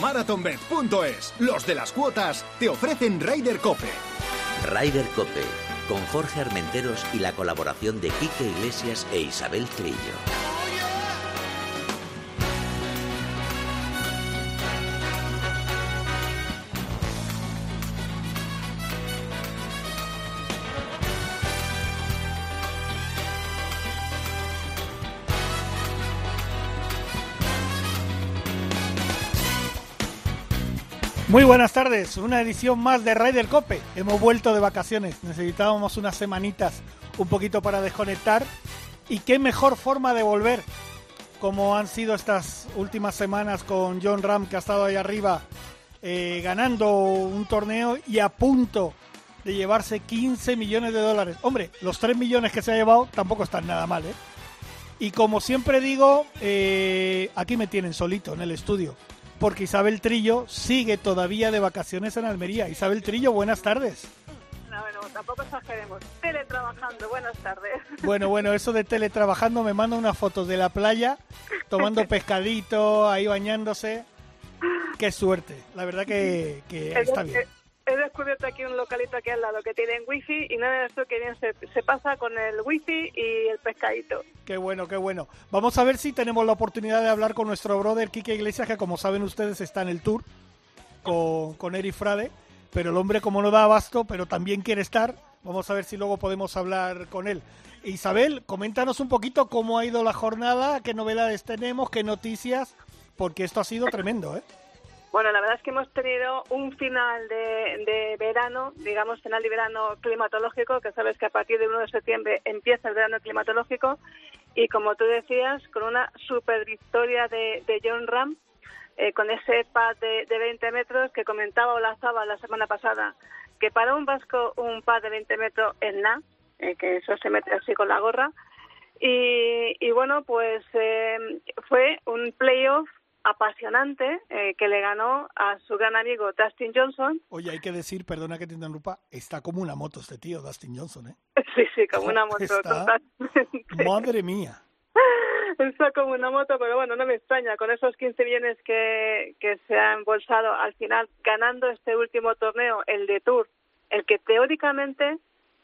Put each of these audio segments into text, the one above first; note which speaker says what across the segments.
Speaker 1: Marathonbet.es. Los de las cuotas te ofrecen Ryder Cope.
Speaker 2: Ryder Cope, con Jorge Armenteros y la colaboración de Quique Iglesias e Isabel Trillo.
Speaker 3: Muy buenas tardes, una edición más de Raider Cope. Hemos vuelto de vacaciones, necesitábamos unas semanitas un poquito para desconectar. Y qué mejor forma de volver, como han sido estas últimas semanas con John Ram, que ha estado ahí arriba eh, ganando un torneo y a punto de llevarse 15 millones de dólares. Hombre, los 3 millones que se ha llevado tampoco están nada mal, ¿eh? Y como siempre digo, eh, aquí me tienen solito en el estudio porque Isabel Trillo sigue todavía de vacaciones en Almería. Isabel Trillo, buenas tardes.
Speaker 4: No, bueno, tampoco exageremos. Teletrabajando, buenas tardes.
Speaker 3: Bueno, bueno, eso de teletrabajando me manda unas fotos de la playa, tomando pescadito, ahí bañándose. Qué suerte, la verdad que, que está bien
Speaker 4: he descubierto aquí un localito aquí al lado que tiene wifi y nada de eso que bien se, se, pasa con el wifi y el pescadito.
Speaker 3: Qué bueno, qué bueno. Vamos a ver si tenemos la oportunidad de hablar con nuestro brother Kike Iglesias, que como saben ustedes está en el tour con, con Eri Frade, pero el hombre como no da abasto, pero también quiere estar, vamos a ver si luego podemos hablar con él. Isabel, coméntanos un poquito cómo ha ido la jornada, qué novedades tenemos, qué noticias, porque esto ha sido tremendo, ¿eh?
Speaker 4: Bueno, la verdad es que hemos tenido un final de, verano, digamos, final de verano climatológico, que sabes que a partir del 1 de septiembre empieza el verano climatológico, y como tú decías, con una super victoria de, John Ram, eh, con ese pad de, 20 metros que comentaba Olazaba la semana pasada, que para un vasco un pad de 20 metros es nada, eh, que eso se mete así con la gorra, y, bueno, pues eh, fue un playoff apasionante eh, que le ganó a su gran amigo Dustin Johnson.
Speaker 3: Oye, hay que decir, perdona que te interrumpa, está como una moto este tío, Dustin Johnson, ¿eh?
Speaker 4: Sí, sí, como una moto,
Speaker 3: Madre mía.
Speaker 4: Está como una moto, pero bueno, no me extraña, con esos 15 millones que, que se ha embolsado al final, ganando este último torneo, el de Tour, el que teóricamente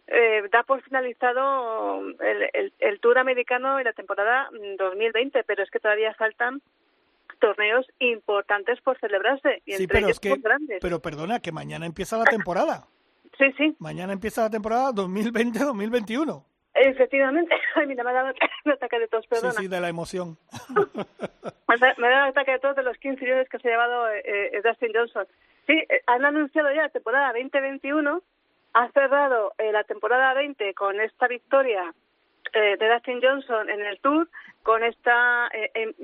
Speaker 4: eh, da por finalizado el, el, el Tour americano y la temporada 2020, pero es que todavía faltan torneos importantes por celebrarse y entre pero ellos grandes.
Speaker 3: Pero perdona, que mañana empieza la temporada.
Speaker 4: Sí, sí.
Speaker 3: Mañana empieza la temporada 2020-2021.
Speaker 4: Efectivamente. Ay, mira, me ha dado un ataque de tos, perdona.
Speaker 3: Sí, sí, de la emoción.
Speaker 4: me ha dado un ataque de tos de los 15 millones que se ha llevado eh, eh, Dustin Johnson. Sí, eh, han anunciado ya la temporada 2021, ha cerrado la temporada 20 con esta victoria de Dustin Johnson en el Tour con esta, eh,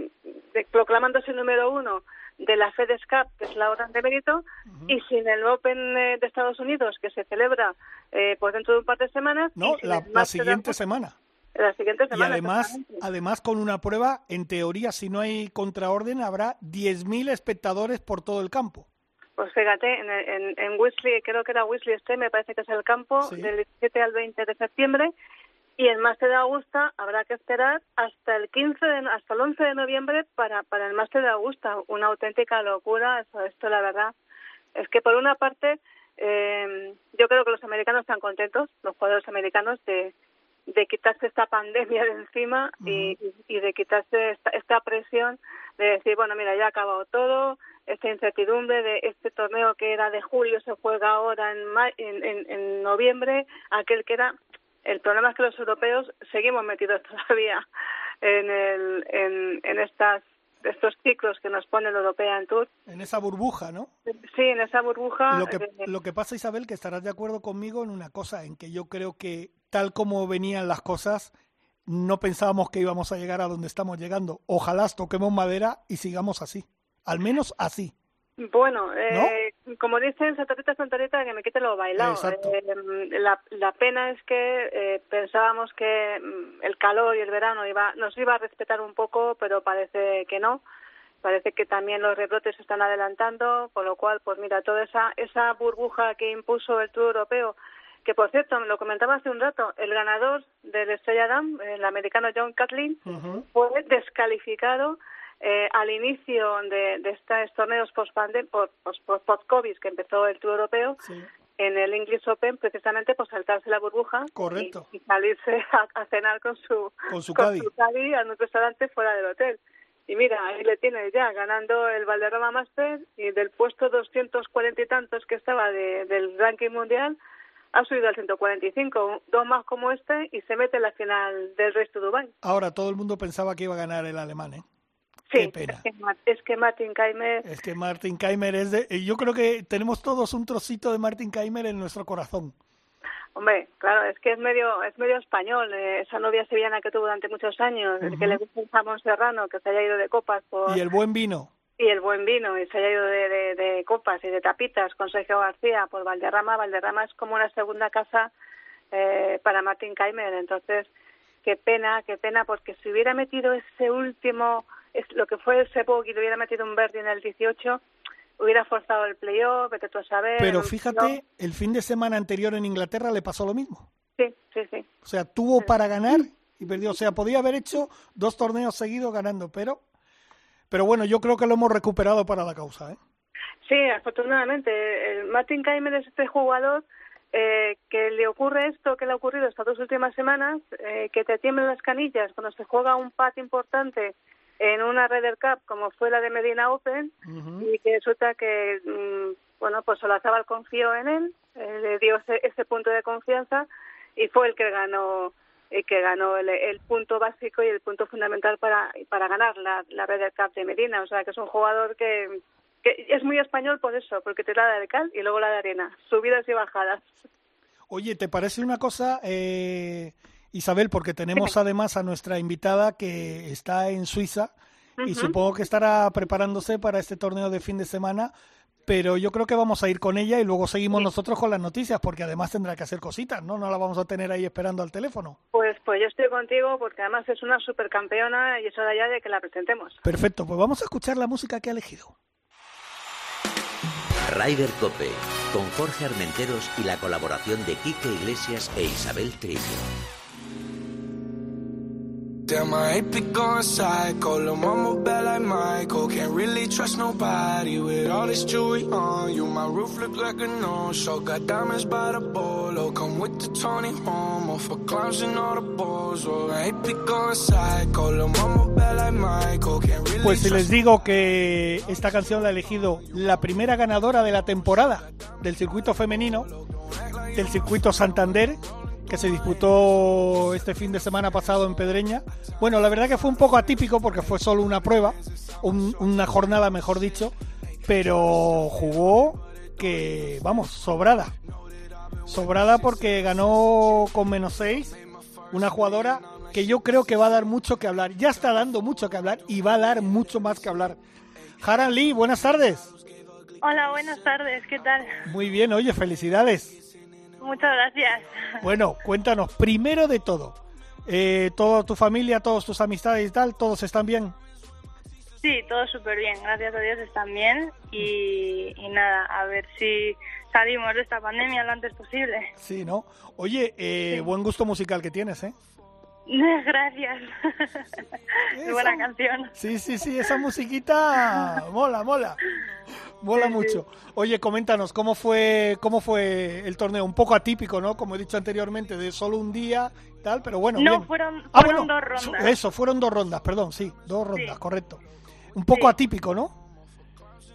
Speaker 4: proclamándose número uno de la FedEx Cup, que es la orden de mérito, y sin el Open eh, de Estados Unidos, que se celebra eh, pues dentro de un par de semanas.
Speaker 3: No, la, siguiente semana.
Speaker 4: La siguiente semana.
Speaker 3: Y además, además con una prueba, en teoría, si no hay contraorden, habrá 10.000 espectadores por todo el campo.
Speaker 4: Pues fíjate, en, en, en creo que era Whistler este, me parece que es el campo, del 17 al 20 de septiembre, y el máster de Augusta habrá que esperar hasta el 15 de, hasta el 11 de noviembre para, para el máster de Augusta. Una auténtica locura, eso, esto la verdad. Es que por una parte, eh, yo creo que los americanos están contentos, los jugadores americanos, de, de quitarse esta pandemia de encima y, y de quitarse esta, esta presión de decir, bueno, mira, ya ha acabado todo, esta incertidumbre de este torneo que era de julio se juega ahora en, en, en, en noviembre, aquel que era el problema es que los europeos seguimos metidos todavía en, el, en, en estas estos ciclos que nos pone la Europea en Tour.
Speaker 3: En esa burbuja, ¿no?
Speaker 4: Sí, en esa burbuja.
Speaker 3: Lo que, eh, lo que pasa, Isabel, que estarás de acuerdo conmigo en una cosa, en que yo creo que tal como venían las cosas, no pensábamos que íbamos a llegar a donde estamos llegando. Ojalá toquemos madera y sigamos así. Al menos así.
Speaker 4: Bueno, eh, como dicen, Santarita, Santarita, que me quite lo bailado. Eh, la, la pena es que eh, pensábamos que mm, el calor y el verano iba, nos iba a respetar un poco, pero parece que no. Parece que también los rebrotes se están adelantando, con lo cual, pues mira, toda esa, esa burbuja que impuso el Tour Europeo, que por cierto, me lo comentaba hace un rato, el ganador del Estrella Damm, el americano John Catlin, fue descalificado eh, al inicio de, de estos torneos post-COVID que empezó el Tour Europeo, en el English Open, precisamente por saltarse la burbuja
Speaker 3: Correcto.
Speaker 4: Y, salirse a, cenar con su,
Speaker 3: con su,
Speaker 4: con a un restaurante fuera del hotel. Y mira, ahí le tiene ya ganando el Valderrama Master y del puesto 240 y tantos que estaba del ranking mundial ha subido al 145, dos más como este y se mete en la final del resto de Dubai.
Speaker 3: Ahora todo el mundo pensaba que iba a ganar el alemán, ¿eh?
Speaker 4: Sí, Es, que, Martin Keimer...
Speaker 3: Es que Martin Keimer es de... Yo creo que tenemos todos un trocito de Martin Keimer en nuestro corazón.
Speaker 4: Hombre, claro, es que es medio es medio español. Eh, esa novia sevillana que tuvo durante muchos años, el que le gusta un jamón serrano, que se haya ido de copas por...
Speaker 3: Y el buen vino.
Speaker 4: Y el buen vino, y se haya ido de, de, copas y de tapitas con Sergio García por Valderrama. Valderrama es como una segunda casa eh, para Martin Keimer. Entonces, qué pena, qué pena, porque si hubiera metido ese último es lo que fue ese poco y le hubiera metido un verde en el 18, hubiera forzado el playoff, vete tú a saber.
Speaker 3: Pero fíjate, el fin de semana anterior en Inglaterra le pasó lo mismo.
Speaker 4: Sí, sí, sí.
Speaker 3: O sea, tuvo para ganar y perdió. O sea, podía haber hecho dos torneos seguidos ganando, pero, pero bueno, yo creo que lo hemos recuperado para la causa. ¿eh?
Speaker 4: Sí, afortunadamente. El Martin Keimer es este jugador eh, que le ocurre esto que le ha ocurrido estas dos últimas semanas, eh, que te tiemblan las canillas cuando se juega un pat importante en una Ryder Cup como fue la de Medina Open y que resulta que mm, bueno pues Olazábal confió en él eh, le dio ese, punto de confianza y fue el que ganó el que ganó el, punto básico y el punto fundamental para para ganar la, la Ryder Cup de Medina. O sea que es un jugador que, que es muy español por eso porque te da la de cal y luego la de arena subidas y bajadas.
Speaker 3: Oye te parece una cosa eh Isabel, porque tenemos además a nuestra invitada que está en Suiza y supongo que estará preparándose para este torneo de fin de semana, pero yo creo que vamos a ir con ella y luego seguimos nosotros con las noticias, porque además tendrá que hacer cositas, ¿no? No la vamos a tener ahí esperando al teléfono.
Speaker 4: Pues, pues yo estoy contigo porque además es una supercampeona y es hora ya de que la presentemos.
Speaker 3: Perfecto, pues vamos a escuchar la música que ha elegido.
Speaker 2: Ryder Cope, con Jorge Armenteros y la colaboración de Quique Iglesias e Isabel Trillo. Damn, I ain't pick on psycho. Lil' mama bad like Michael. Can't really trust nobody with all this jewelry on you. My roof look like a no-show. Got diamonds by the bolo. Come with the Tony Homo for clowns and all the balls. Oh, I ain't pick on psycho. Lil' mama bad like Michael. Can't really
Speaker 3: pues si les digo que esta canción la ha elegido la primera ganadora de la temporada del circuito femenino, del circuito Santander, que se disputó este fin de semana pasado en Pedreña. Bueno, la verdad que fue un poco atípico porque fue solo una prueba, una jornada mejor dicho, pero jugó que, vamos, sobrada. Sobrada porque ganó con menos 6 una jugadora que yo creo que va a dar mucho que hablar. Ya está dando mucho que hablar y va a dar mucho más que hablar. Haran Lee, buenas tardes.
Speaker 5: Hola, buenas tardes, ¿qué tal?
Speaker 3: Muy bien, oye, felicidades.
Speaker 5: Muchas gracias.
Speaker 3: Bueno, cuéntanos, primero de todo, eh, ¿toda tu familia, todas tus amistades y tal, todos están bien?
Speaker 5: Sí, todos súper bien, gracias a Dios están bien y, nada, a ver si salimos de esta pandemia lo antes posible.
Speaker 3: Sí, ¿no? Oye, eh, buen gusto musical que tienes, ¿eh?
Speaker 5: Gracias. buena canción.
Speaker 3: Sí, sí, sí, esa musiquita mola, mola. Mola mucho. Oye, coméntanos, ¿cómo fue, ¿cómo fue el torneo? Un poco atípico, ¿no? Como he dicho anteriormente, de solo un día tal, pero bueno.
Speaker 5: No, fueron, ah, fueron dos rondas.
Speaker 3: Eso, fueron dos rondas, perdón, sí, dos rondas, correcto. Un poco atípico, ¿no?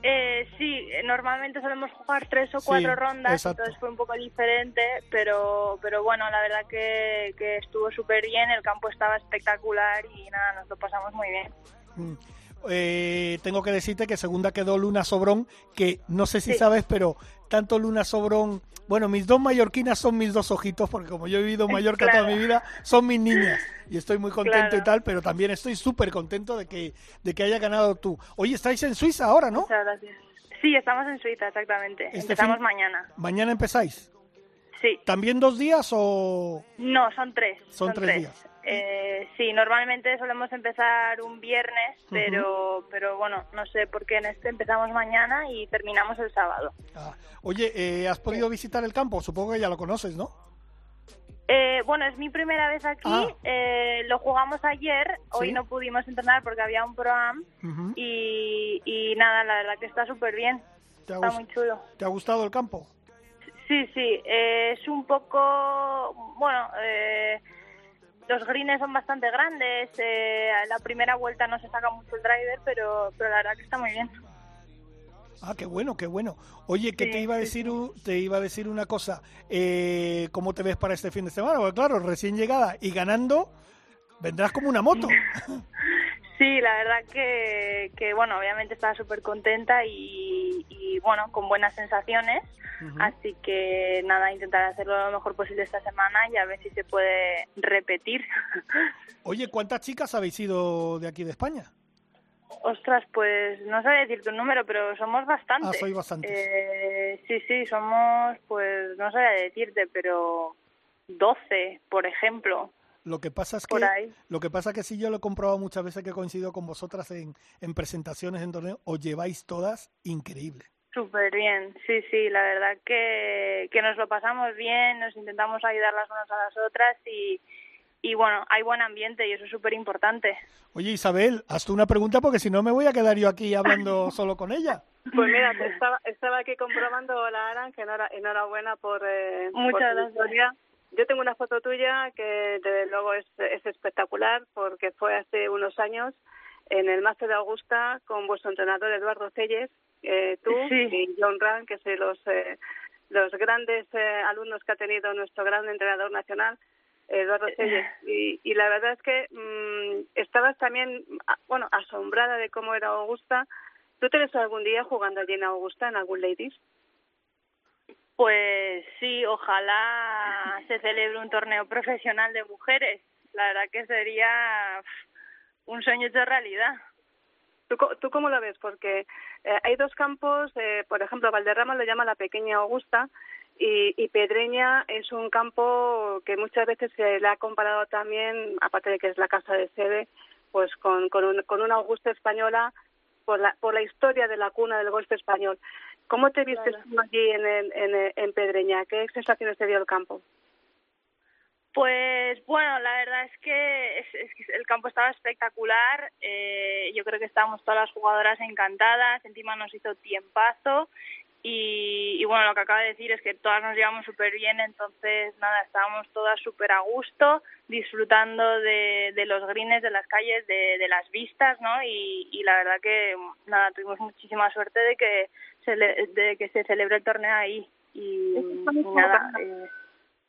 Speaker 5: Eh, sí, normalmente solemos jugar tres o cuatro rondas, entonces fue un poco diferente, pero, pero bueno, la verdad que, que estuvo súper bien, el campo estaba espectacular y nada, nos lo pasamos muy bien.
Speaker 3: Mm. Eh, tengo que decirte que segunda quedó Luna Sobrón, que no sé si sabes, pero tanto Luna Sobrón, bueno, mis dos mallorquinas son mis dos ojitos, porque como yo he vivido en Mallorca toda mi vida, son mis niñas y estoy muy contento y tal, pero también estoy súper contento de que, de que haya ganado tú. Oye, estáis en Suiza ahora, ¿no?
Speaker 5: Muchas gracias. Sí, estamos en Suiza, exactamente. Este Empezamos mañana.
Speaker 3: ¿Mañana empezáis?
Speaker 5: Sí.
Speaker 3: ¿También dos días o...?
Speaker 5: No, son tres.
Speaker 3: Son, tres, días.
Speaker 5: Eh, sí, normalmente solemos empezar un viernes, pero, pero bueno, no sé por qué en este empezamos mañana y terminamos el sábado.
Speaker 3: Ah. Oye, eh, ¿has podido visitar el campo? Supongo que ya lo conoces, ¿no?
Speaker 5: Eh, bueno, es mi primera vez aquí. Ah. Eh, lo jugamos ayer. Hoy no pudimos entrenar porque había un pro-am. y, y, nada, la verdad que está súper bien. Está muy chulo.
Speaker 3: ¿Te ha gustado el campo?
Speaker 5: Sí, sí. Eh, es un poco. Bueno, los greens son bastante grandes. la primera vuelta no se saca mucho el driver, pero, pero la verdad que está muy bien.
Speaker 3: Ah, qué bueno, qué bueno. Oye, que te iba a decir, te iba a decir una cosa. Eh, ¿Cómo te ves para este fin de semana? Porque claro, recién llegada y ganando, vendrás como una moto.
Speaker 5: Sí, la verdad que, que bueno, obviamente estaba súper contenta y, bueno, con buenas sensaciones. Así que nada, intentar hacerlo lo mejor posible esta semana y a ver si se puede repetir.
Speaker 3: Oye, ¿cuántas chicas habéis ido de aquí de España?
Speaker 5: Ostras, pues no sé decirte un número, pero somos bastantes.
Speaker 3: Ah, soy bastante.
Speaker 5: Eh, sí, sí, somos, pues no sé decirte, pero 12, por ejemplo.
Speaker 3: Lo que pasa es que lo que pasa que si yo lo he comprobado muchas veces que coincido con vosotras en, en presentaciones en torneos, os lleváis todas increíble.
Speaker 5: Súper bien, sí, sí, la verdad que, que nos lo pasamos bien, nos intentamos ayudar las unas a las otras y, y bueno, hay buen ambiente y eso es súper importante.
Speaker 3: Oye Isabel, haz tú una pregunta porque si no me voy a quedar yo aquí hablando solo con ella.
Speaker 4: Pues mira, estaba, estaba aquí comprobando la Aran, que enhorabuena por, eh,
Speaker 5: Muchas gracias.
Speaker 4: Yo tengo una foto tuya que desde luego es, es espectacular porque fue hace unos años en el Máster de Augusta con vuestro entrenador Eduardo Celles, eh, tú y John Rand, que son los, eh, los grandes eh, alumnos que ha tenido nuestro gran entrenador nacional. Eduardo Selles. Y, y la verdad es que mm, estabas también, bueno, asombrada de cómo era Augusta. ¿Tú te ves algún día jugando allí en Augusta, en algún Ladies?
Speaker 5: Pues sí, ojalá se celebre un torneo profesional de mujeres. La verdad que sería un sueño de realidad.
Speaker 4: ¿Tú, ¿Tú cómo lo ves? Porque eh, hay dos campos, eh, por ejemplo, Valderrama lo llama la pequeña Augusta, y, Pedreña es un campo que muchas veces se le ha comparado también, aparte de que es la casa de sede, pues con, con, un, con una Augusta española por la, por la historia de la cuna del golf español. ¿Cómo te viste allí en, en, en Pedreña? ¿Qué sensaciones te dio el campo?
Speaker 5: Pues bueno, la verdad es que, es, el campo estaba espectacular. Eh, yo creo que estábamos todas las jugadoras encantadas. Encima nos hizo tiempazo y, bueno, lo que acaba de decir es que todas nos llevamos súper bien, entonces nada, estábamos todas súper a gusto, disfrutando de, de los greens, de las calles, de, de las vistas, ¿no? Y, y, la verdad que nada, tuvimos muchísima suerte de que de que se celebre el torneo ahí. Y, nada, eh,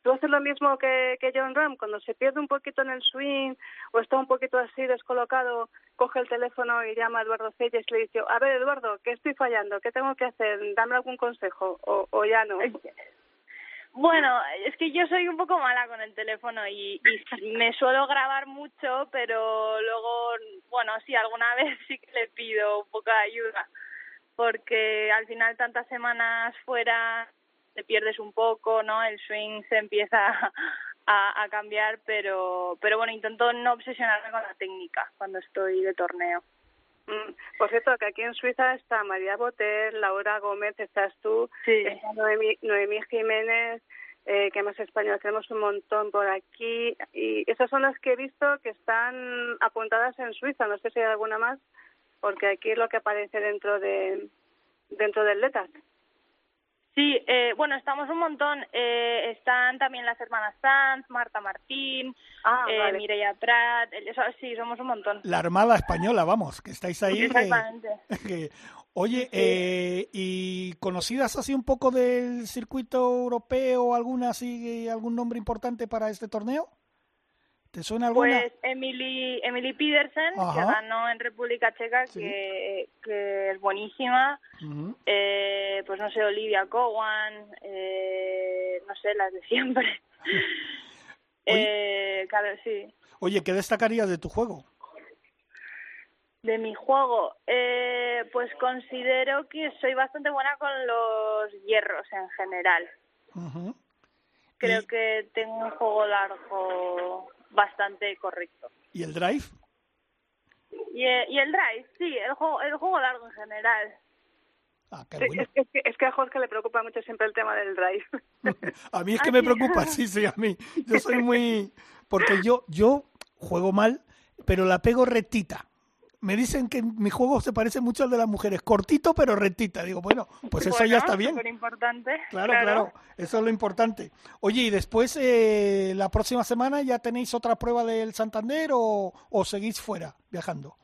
Speaker 4: ¿Tú haces lo mismo que, que John Ram? Cuando se pierde un poquito en el swing o está un poquito así descolocado, coge el teléfono y llama a Eduardo Celles y le dice, a ver Eduardo, ¿qué estoy fallando? ¿Qué tengo que hacer? Dame algún consejo o, o ya no.
Speaker 5: Bueno, es que yo soy un poco mala con el teléfono y, y, me suelo grabar mucho, pero luego, bueno, sí, alguna vez sí que le pido un poco de ayuda, porque al final tantas semanas fuera te pierdes un poco, ¿no? El swing se empieza a, a cambiar, pero, pero bueno, intento no obsesionarme con la técnica cuando estoy de torneo.
Speaker 4: Mm, por cierto, que aquí en Suiza está María Botel, Laura Gómez, estás tú,
Speaker 5: sí.
Speaker 4: está Noemí, Noemí Jiménez, eh, que más español, tenemos un montón por aquí. Y esas son las que he visto que están apuntadas en Suiza. No sé si hay alguna más, porque aquí es lo que aparece dentro de dentro del LETAS.
Speaker 5: Sí, eh, bueno, estamos un montón. Eh, están también las hermanas Sanz, Marta Martín,
Speaker 4: ah,
Speaker 5: eh, Mireia Prat. sí, somos un montón.
Speaker 3: La Armada Española, vamos, que estáis ahí.
Speaker 5: Exactamente.
Speaker 3: oye, eh, ¿y conocidas así un poco del circuito europeo, alguna así, algún nombre importante para este torneo? ¿Te suena alguna?
Speaker 5: Pues Emily, Emily Petersen, que ganó en República Checa, que, que, es buenísima. eh, pues no sé, Olivia Cowan, eh, no sé, las de siempre. eh, claro, sí.
Speaker 3: Oye, ¿qué destacarías de tu juego?
Speaker 5: De mi juego, eh, pues considero que soy bastante buena con los hierros en general. Creo que tengo un juego largo bastante correcto.
Speaker 3: ¿Y el drive?
Speaker 5: Y, y el drive, sí, el juego, el juego largo en general.
Speaker 3: Ah, es,
Speaker 4: que, es, que, a Jorge le preocupa mucho siempre el tema del drive.
Speaker 3: a mí es que me preocupa, sí, sí, a mí. Yo soy muy... Porque yo, yo juego mal, pero la pego rectita. Me dicen que mi juego se parece mucho al de las mujeres, cortito pero rectita. Digo, bueno, pues eso ya está bien.
Speaker 5: Importante.
Speaker 3: Claro, claro, eso es lo importante. Oye, y después, eh, la próxima semana ya tenéis otra prueba del Santander o, o seguís fuera viajando?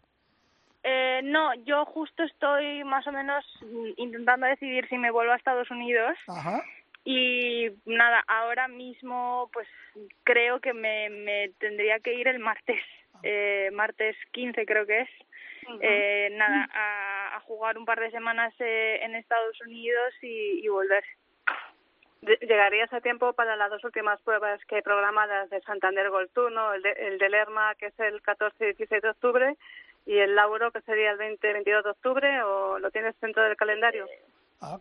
Speaker 5: Eh, no, yo justo estoy más o menos intentando decidir si me vuelvo a Estados Unidos. Ajá. Y nada, ahora mismo pues creo que me, me tendría que ir el martes. Eh, martes 15 creo que es. eh, nada, a, a, jugar un par de semanas eh, en Estados Unidos y, y volver.
Speaker 4: ¿Llegarías a tiempo para las dos últimas pruebas que hay programadas de Santander Gold Tour, ¿no? el, de, el de Lerma, que es el 14 y 16 de octubre, y el Lauro, que sería el 20-22 de octubre, o lo tienes dentro del calendario?
Speaker 5: Ah.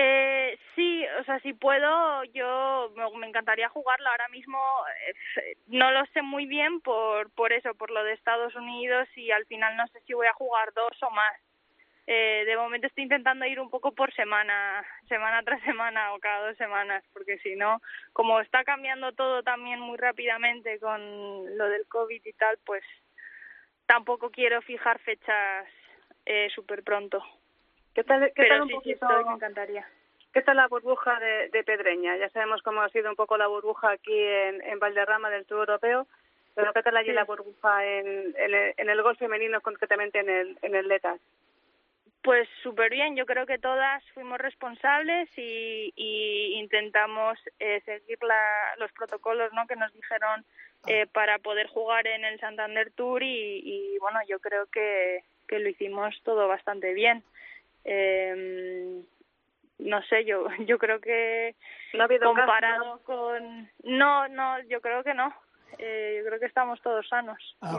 Speaker 5: Eh, sí, o sea, si puedo, yo me, encantaría jugarlo. Ahora mismo eh, no lo sé muy bien por, por eso, por lo de Estados Unidos y al final no sé si voy a jugar dos o más. Eh, de momento estoy intentando ir un poco por semana, semana tras semana o cada dos semanas, porque si no, como está cambiando todo también muy rápidamente con lo del COVID y tal, pues tampoco quiero fijar fechas eh, súper pronto.
Speaker 4: ¿Qué tal, qué tal un poquito,
Speaker 5: me encantaría.
Speaker 4: ¿Qué tal la burbuja de, de, Pedreña? Ya sabemos cómo ha sido un poco la burbuja aquí en, en Valderrama del Tour Europeo, pero ¿qué tal allí la burbuja en, en, el, en el gol femenino, concretamente en el, en el Letas?
Speaker 5: Pues súper bien, yo creo que todas fuimos responsables y, y intentamos eh, seguir la, los protocolos ¿no? que nos dijeron eh, ah. para poder jugar en el Santander Tour y, y bueno, yo creo que, que lo hicimos todo bastante bien. Eh, no sé, yo yo creo que
Speaker 4: no ha habido
Speaker 5: comparado con no, no, yo creo que no. Eh, yo creo que estamos todos sanos.
Speaker 3: Ah,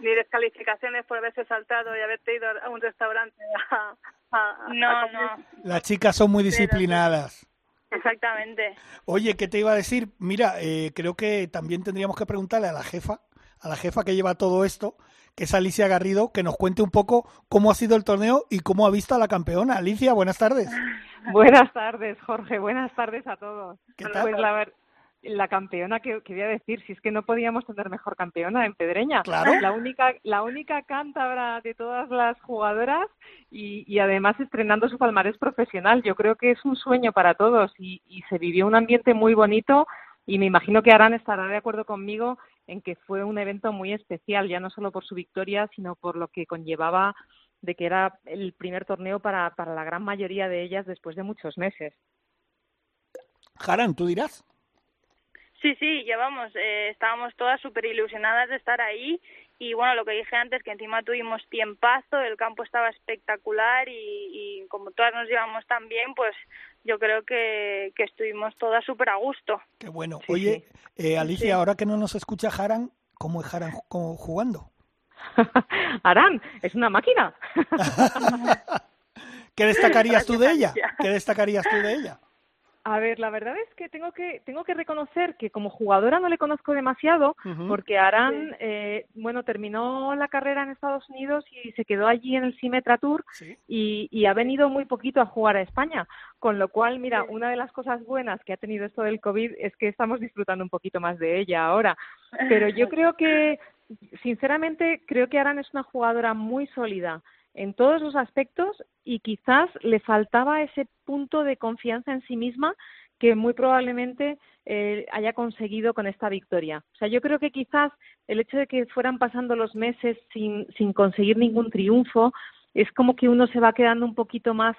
Speaker 4: ni, descalificaciones por haberse saltado y haberte ido a un restaurante a,
Speaker 5: no, no.
Speaker 3: Las chicas son muy disciplinadas.
Speaker 5: Exactamente.
Speaker 3: Oye, ¿qué te iba a decir? Mira, eh, creo que también tendríamos que preguntarle a la jefa, a la jefa que lleva todo esto, que es Alicia Garrido, que nos cuente un poco cómo ha sido el torneo y cómo ha visto a la campeona. Alicia, buenas tardes.
Speaker 6: Buenas tardes, Jorge. Buenas tardes a todos.
Speaker 3: ¿Qué tal?
Speaker 6: Pues la, la campeona que quería decir, si es que no podíamos tener mejor campeona en Pedreña.
Speaker 3: Claro.
Speaker 6: La única, la única cántabra de todas las jugadoras y, y además estrenando su palmarés profesional. Yo creo que es un sueño para todos y, y se vivió un ambiente muy bonito y me imagino que Aran estará de acuerdo conmigo en que fue un evento muy especial, ya no solo por su victoria, sino por lo que conllevaba de que era el primer torneo para, para la gran mayoría de ellas después de muchos meses.
Speaker 3: Haran, tú dirás.
Speaker 5: Sí, sí, llevamos, eh, estábamos todas súper ilusionadas de estar ahí y bueno, lo que dije antes, que encima tuvimos tiempazo, el campo estaba espectacular y, y como todas nos llevamos tan bien, pues yo creo que, que estuvimos todas súper a gusto.
Speaker 3: Qué bueno. Oye, Eh, Alicia, sí. ahora que no nos escucha Haran, ¿cómo es Haran jugando?
Speaker 6: Aran, es una máquina.
Speaker 3: ¿Qué destacarías tú de ella? ¿Qué destacarías tú de ella?
Speaker 6: A ver, la verdad es que tengo que tengo que reconocer que como jugadora no le conozco demasiado uh -huh. porque Aran, sí. eh, bueno, terminó la carrera en Estados Unidos y se quedó allí en el Symetra Tour
Speaker 3: ¿Sí?
Speaker 6: y, y, ha venido muy poquito a jugar a España, con lo cual, mira, sí. una de las cosas buenas que ha tenido esto del COVID es que estamos disfrutando un poquito más de ella ahora. Pero yo creo que, sinceramente, creo que Aran es una jugadora muy sólida en todos los aspectos y quizás le faltaba ese punto de confianza en sí misma que muy probablemente eh, haya conseguido con esta victoria. O sea, yo creo que quizás el hecho de que fueran pasando los meses sin, sin conseguir ningún triunfo es como que uno se va quedando un poquito más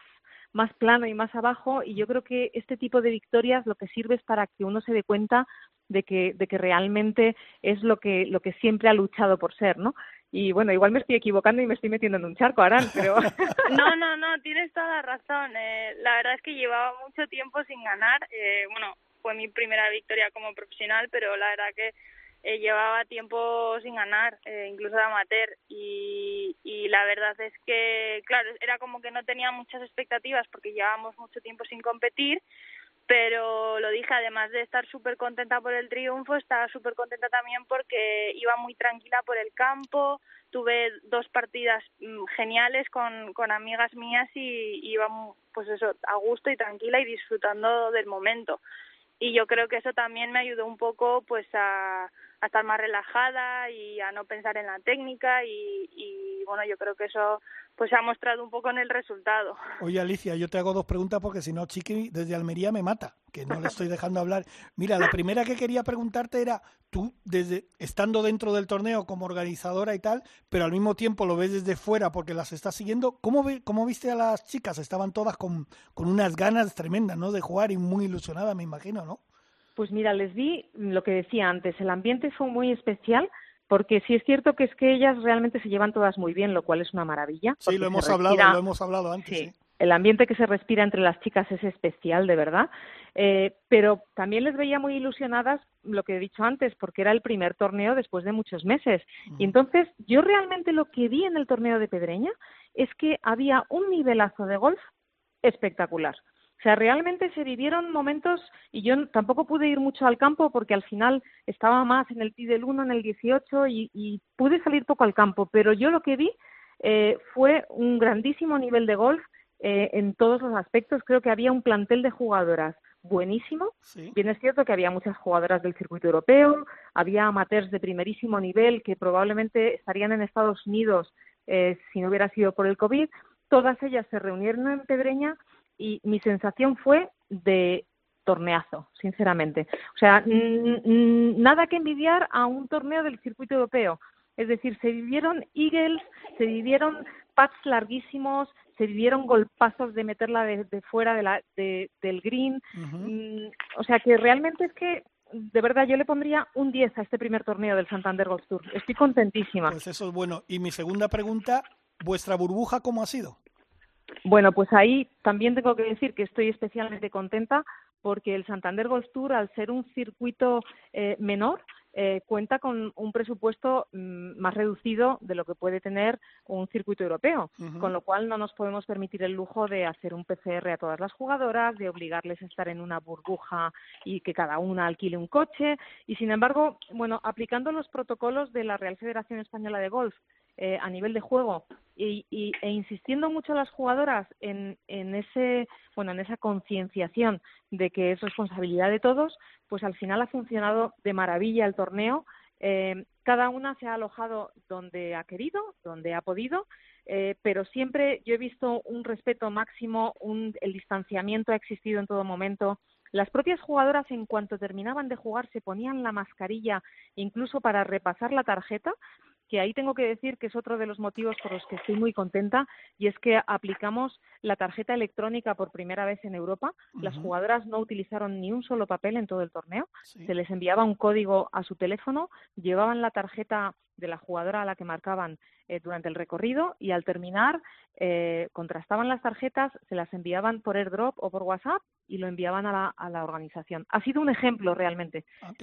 Speaker 6: más plano y más abajo y yo creo que este tipo de victorias lo que sirve es para que uno se dé cuenta de que de que realmente es lo que lo que siempre ha luchado por ser, ¿no? Y bueno, igual me estoy equivocando y me estoy metiendo en un charco, Aran, pero...
Speaker 5: no, no, no, tienes toda la razón. Eh, la verdad es que llevaba mucho tiempo sin ganar. Eh, bueno, fue mi primera victoria como profesional, pero la verdad que eh, llevaba tiempo sin ganar, eh, incluso de amateur. Y, y la verdad es que, claro, era como que no tenía muchas expectativas porque llevábamos mucho tiempo sin competir pero lo dije, además de estar súper contenta por el triunfo, estaba súper contenta también porque iba muy tranquila por el campo, tuve dos partidas mm, geniales con, con amigas mías y iba pues eso, a gusto y tranquila y disfrutando del momento. Y yo creo que eso también me ayudó un poco pues a, a estar más relajada y a no pensar en la técnica y, y bueno, yo creo que eso pues se ha mostrado un poco en el resultado.
Speaker 3: Oye, Alicia, yo te hago dos preguntas porque si no, Chiqui desde Almería me mata, que no le estoy dejando hablar. Mira, la primera que quería preguntarte era, tú, desde estando dentro del torneo como organizadora y tal, pero al mismo tiempo lo ves desde fuera porque las estás siguiendo, ¿cómo, ve, cómo viste a las chicas? Estaban todas con, con unas ganas tremendas, ¿no? De jugar y muy ilusionadas, me imagino, ¿no?
Speaker 6: Pues mira, les vi lo que decía antes, el ambiente fue muy especial porque sí es cierto que es que ellas realmente se llevan todas muy bien, lo cual es una maravilla.
Speaker 3: Sí, lo hemos hablado, lo hemos hablado antes. Sí.
Speaker 6: El ambiente que se respira entre las chicas es especial, de verdad. Eh, pero también les veía muy ilusionadas, lo que he dicho antes, porque era el primer torneo después de muchos meses. Y entonces, yo realmente lo que vi en el torneo de Pedreña es que había un nivelazo de golf espectacular. O sea, realmente se vivieron momentos, y yo tampoco pude ir mucho al campo porque al final estaba más en el T del 1, en el 18, y, y pude salir poco al campo, pero yo lo que vi eh, fue un grandísimo nivel de golf eh, en todos los aspectos. Creo que había un plantel de jugadoras buenísimo. Bien es cierto que había muchas jugadoras del circuito europeo, había amateurs de primerísimo nivel que probablemente estarían en Estados Unidos eh, si no hubiera sido por el COVID. Todas ellas se reunieron en Pedreña y mi sensación fue de torneazo, sinceramente. O sea, nada que envidiar a un torneo del circuito europeo. Es decir, se vivieron eagles, se vivieron pats larguísimos, se vivieron golpazos de meterla de, fuera de la, del green. Mm, o sea, que realmente es que de verdad, yo le pondría un 10 a este primer torneo del Santander Golf Tour. Estoy contentísima.
Speaker 3: Pues eso es bueno. Y mi segunda pregunta, ¿vuestra burbuja cómo ha sido?
Speaker 6: Bueno, pues ahí también tengo que decir que estoy especialmente contenta porque el Santander Golf Tour, al ser un circuito eh, menor, eh, cuenta con un presupuesto mm, más reducido de lo que puede tener un circuito europeo, con lo cual no nos podemos permitir el lujo de hacer un PCR a todas las jugadoras, de obligarles a estar en una burbuja y que cada una alquile un coche. Y sin embargo, bueno, aplicando los protocolos de la Real Federación Española de Golf, eh, a nivel de juego. Y, e insistiendo mucho a las jugadoras en, en ese bueno en esa concienciación de que es responsabilidad de todos pues al final ha funcionado de maravilla el torneo. Eh, cada una se ha alojado donde ha querido donde ha podido eh, pero siempre yo he visto un respeto máximo un, el distanciamiento ha existido en todo momento. Las propias jugadoras, en cuanto terminaban de jugar, se ponían la mascarilla incluso para repasar la tarjeta que ahí tengo que decir que es otro de los motivos por los que estoy muy contenta y es que aplicamos la tarjeta electrónica por primera vez en Europa. Las jugadoras no utilizaron ni un solo papel en todo el torneo. Se les enviaba un código a su teléfono, llevaban la tarjeta de la jugadora a la que marcaban eh, durante el recorrido y al terminar eh, contrastaban las tarjetas, se las enviaban por airdrop o por WhatsApp y lo enviaban a la, organización. Ha sido un ejemplo realmente.
Speaker 3: Ah,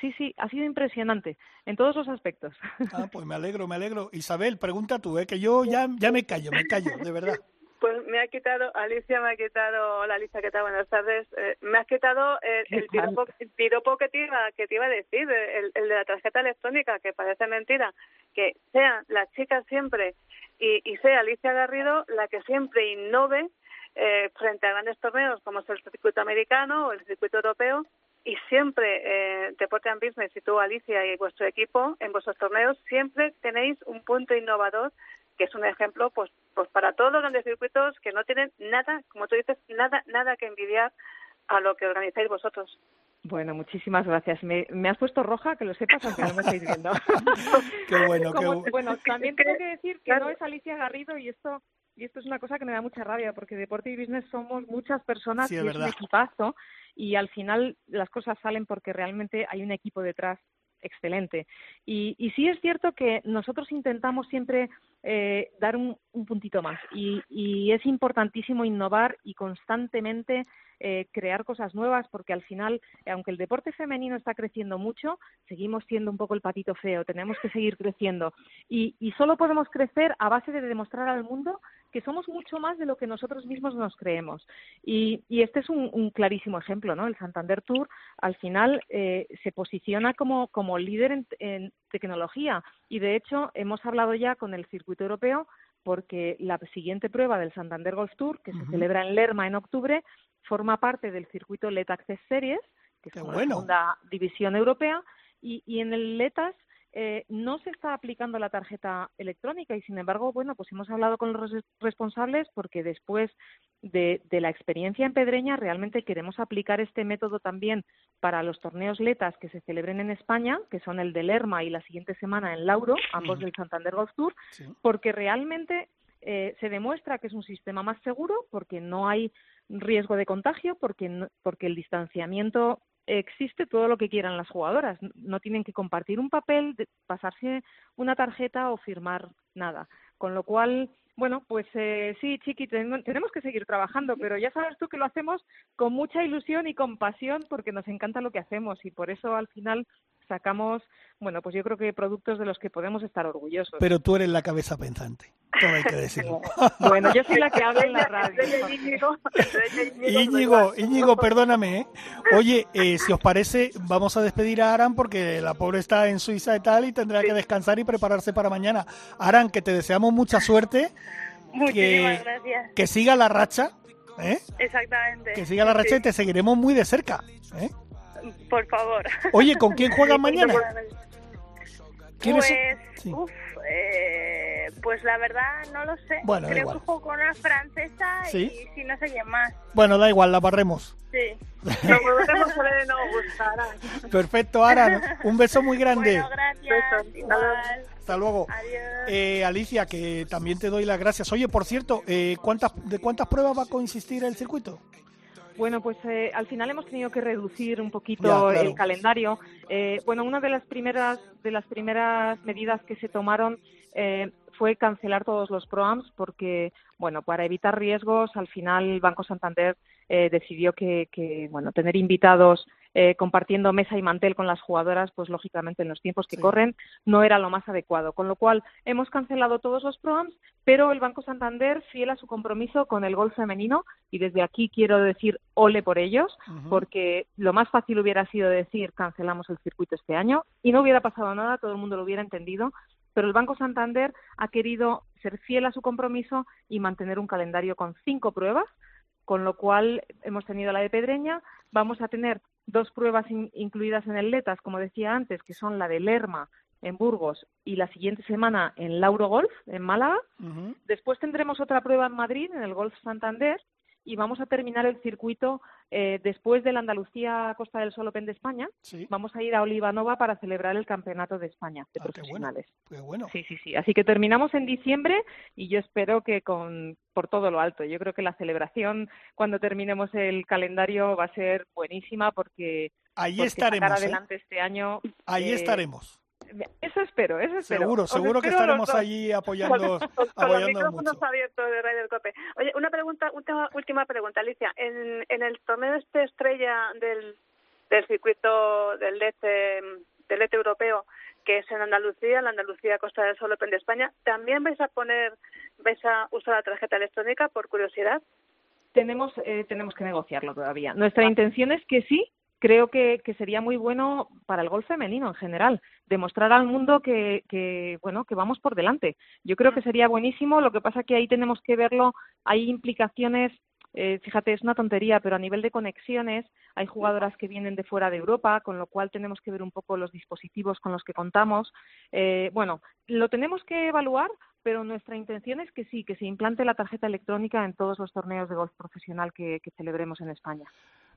Speaker 6: Sí, sí, ha sido impresionante en todos los aspectos.
Speaker 3: Ah, pues me alegro, me alegro. Isabel, pregunta tú, ¿eh? que yo ya, ya me callo, me callo, de verdad.
Speaker 4: Pues me ha quitado, Alicia me ha quitado, hola Alicia, ¿qué tal? Buenas tardes. Eh, me has quitado el, el, piropo, que, te iba, que te iba a decir, el, el, de la tarjeta electrónica, que parece mentira, que sean las chicas siempre y, y sea Alicia Garrido la que siempre innove eh, frente a grandes torneos como es el circuito americano o el circuito europeo y siempre eh, Deporte and Business y tú, Alicia, y vuestro equipo en vuestros torneos siempre tenéis un punto innovador que es un ejemplo pues pues para todos los grandes circuitos que no tienen nada, como tú dices, nada nada que envidiar a lo que organizáis vosotros.
Speaker 6: Bueno, muchísimas gracias. Me, has puesto roja, que lo sepas, aunque no me estáis viendo.
Speaker 3: qué bueno, qué
Speaker 6: bueno. Bueno, también tengo que decir que no es Alicia Garrido y esto y esto es una cosa que me da mucha rabia porque deporte y business somos muchas personas y es un equipazo y al final las cosas salen porque realmente hay un equipo detrás excelente. Y, y sí es cierto que nosotros intentamos siempre eh, dar un, puntito más y, y, es importantísimo innovar y constantemente eh, crear cosas nuevas porque al final, aunque el deporte femenino está creciendo mucho, seguimos siendo un poco el patito feo, tenemos que seguir creciendo y, y solo podemos crecer a base de demostrar al mundo que somos mucho más de lo que nosotros mismos nos creemos. Y, y este es un, clarísimo ejemplo, ¿no? El Santander Tour al final eh, se posiciona como, como líder en, en tecnología y de hecho hemos hablado ya con el circuito europeo porque la siguiente prueba del Santander Golf Tour, que se celebra en Lerma en octubre, forma parte del circuito LET Access Series, que es la segunda división europea, y, y en el LETAS eh, no se está aplicando la tarjeta electrónica y sin embargo, bueno, pues hemos hablado con los responsables porque después de, la experiencia en Pedreña realmente queremos aplicar este método también para los torneos letas que se celebren en España, que son el de Lerma y la siguiente semana en Lauro, ambos del Santander Golf Tour, porque realmente eh, se demuestra que es un sistema más seguro porque no hay riesgo de contagio, porque, porque el distanciamiento existe todo lo que quieran las jugadoras. No tienen que compartir un papel, pasarse una tarjeta o firmar nada. Con lo cual, bueno, pues eh, sí, Chiqui, tenemos que seguir trabajando, pero ya sabes tú que lo hacemos con mucha ilusión y con pasión porque nos encanta lo que hacemos y por eso al final sacamos, bueno, pues yo creo que productos de los que podemos estar orgullosos.
Speaker 3: Pero tú eres la cabeza pensante, todo hay que decirlo.
Speaker 6: bueno, yo soy la que habla en la radio.
Speaker 3: Íñigo, Íñigo, perdóname. ¿eh? Oye, eh, si os parece, vamos a despedir a Aran porque la pobre está en Suiza y tal y tendrá que descansar y prepararse para mañana. Aran, que te deseamos mucha suerte.
Speaker 5: que, gracias.
Speaker 3: Que siga la racha. ¿eh?
Speaker 5: Exactamente.
Speaker 3: Que siga la racha y te seguiremos muy de cerca. ¿eh?
Speaker 5: Por favor.
Speaker 3: Oye, ¿con quién juegan mañana?
Speaker 5: Pues, eh, pues la verdad no lo sé.
Speaker 3: Bueno,
Speaker 5: Creo que juego con una francesa y si no sé quién más.
Speaker 3: Bueno, da igual, la barremos.
Speaker 5: Sí.
Speaker 3: Perfecto, Aran. Un beso muy grande.
Speaker 5: Bueno, gracias.
Speaker 3: Hasta luego. Eh, Alicia, que también te doy las gracias. Oye, por cierto, eh, ¿cuántas, ¿de cuántas pruebas va a consistir el circuito?
Speaker 6: Bueno, pues eh, al final hemos tenido que reducir un poquito el calendario. Eh, bueno, una de las primeras de las primeras medidas que se tomaron eh, fue cancelar todos los proams porque, bueno, para evitar riesgos, al final Banco Santander decidió que, que, bueno, tener invitados eh, compartiendo mesa y mantel con las jugadoras, pues lógicamente en los tiempos que corren no era lo más adecuado. Con lo cual hemos cancelado todos los proams, pero el Banco Santander, fiel a su compromiso con el gol femenino, y desde aquí quiero decir ole por ellos, porque lo más fácil hubiera sido decir cancelamos el circuito este año y no hubiera pasado nada, todo el mundo lo hubiera entendido, pero el Banco Santander ha querido ser fiel a su compromiso y mantener un calendario con cinco pruebas, con lo cual hemos tenido la de Pedreña, vamos a tener dos pruebas incluidas en el LETAS, como decía antes, que son la de Lerma en Burgos y la siguiente semana en Lauro Golf, en Málaga. Después tendremos otra prueba en Madrid, en el Golf Santander, y vamos a terminar el circuito eh, después del Andalucía Costa del Sol Open de España. Vamos a ir a Olivanova para celebrar el Campeonato de España de ah, profesionales.
Speaker 3: bueno.
Speaker 6: Sí, sí, sí. Así que terminamos en diciembre y yo espero que con por todo lo alto. Yo creo que la celebración cuando terminemos el calendario va a ser buenísima porque
Speaker 3: ahí estaremos. ¿eh?
Speaker 6: adelante este año.
Speaker 3: Ahí
Speaker 6: eh,
Speaker 3: estaremos.
Speaker 6: Eso espero, eso espero.
Speaker 3: Seguro, seguro que estaremos allí apoyando.
Speaker 4: con, los micrófonos abiertos de del Cope. Oye, una pregunta, última, última pregunta, Alicia. En, en el torneo este estrella del, del circuito del LED, del LED europeo, que es en Andalucía, la Andalucía Costa del Sol Open de España, ¿también vais a poner, vais a usar la tarjeta electrónica por curiosidad?
Speaker 6: Tenemos, eh, tenemos que negociarlo todavía. Nuestra intención es que sí, creo que, que, sería muy bueno para el golf femenino en general, demostrar al mundo que, que, bueno, que vamos por delante. Yo creo que sería buenísimo, lo que pasa que ahí tenemos que verlo, hay implicaciones eh, fíjate, es una tontería, pero a nivel de conexiones hay jugadoras que vienen de fuera de Europa, con lo cual tenemos que ver un poco los dispositivos con los que contamos. Eh, bueno, lo tenemos que evaluar, pero nuestra intención es que sí, que se implante la tarjeta electrónica en todos los torneos de golf profesional que celebremos en España.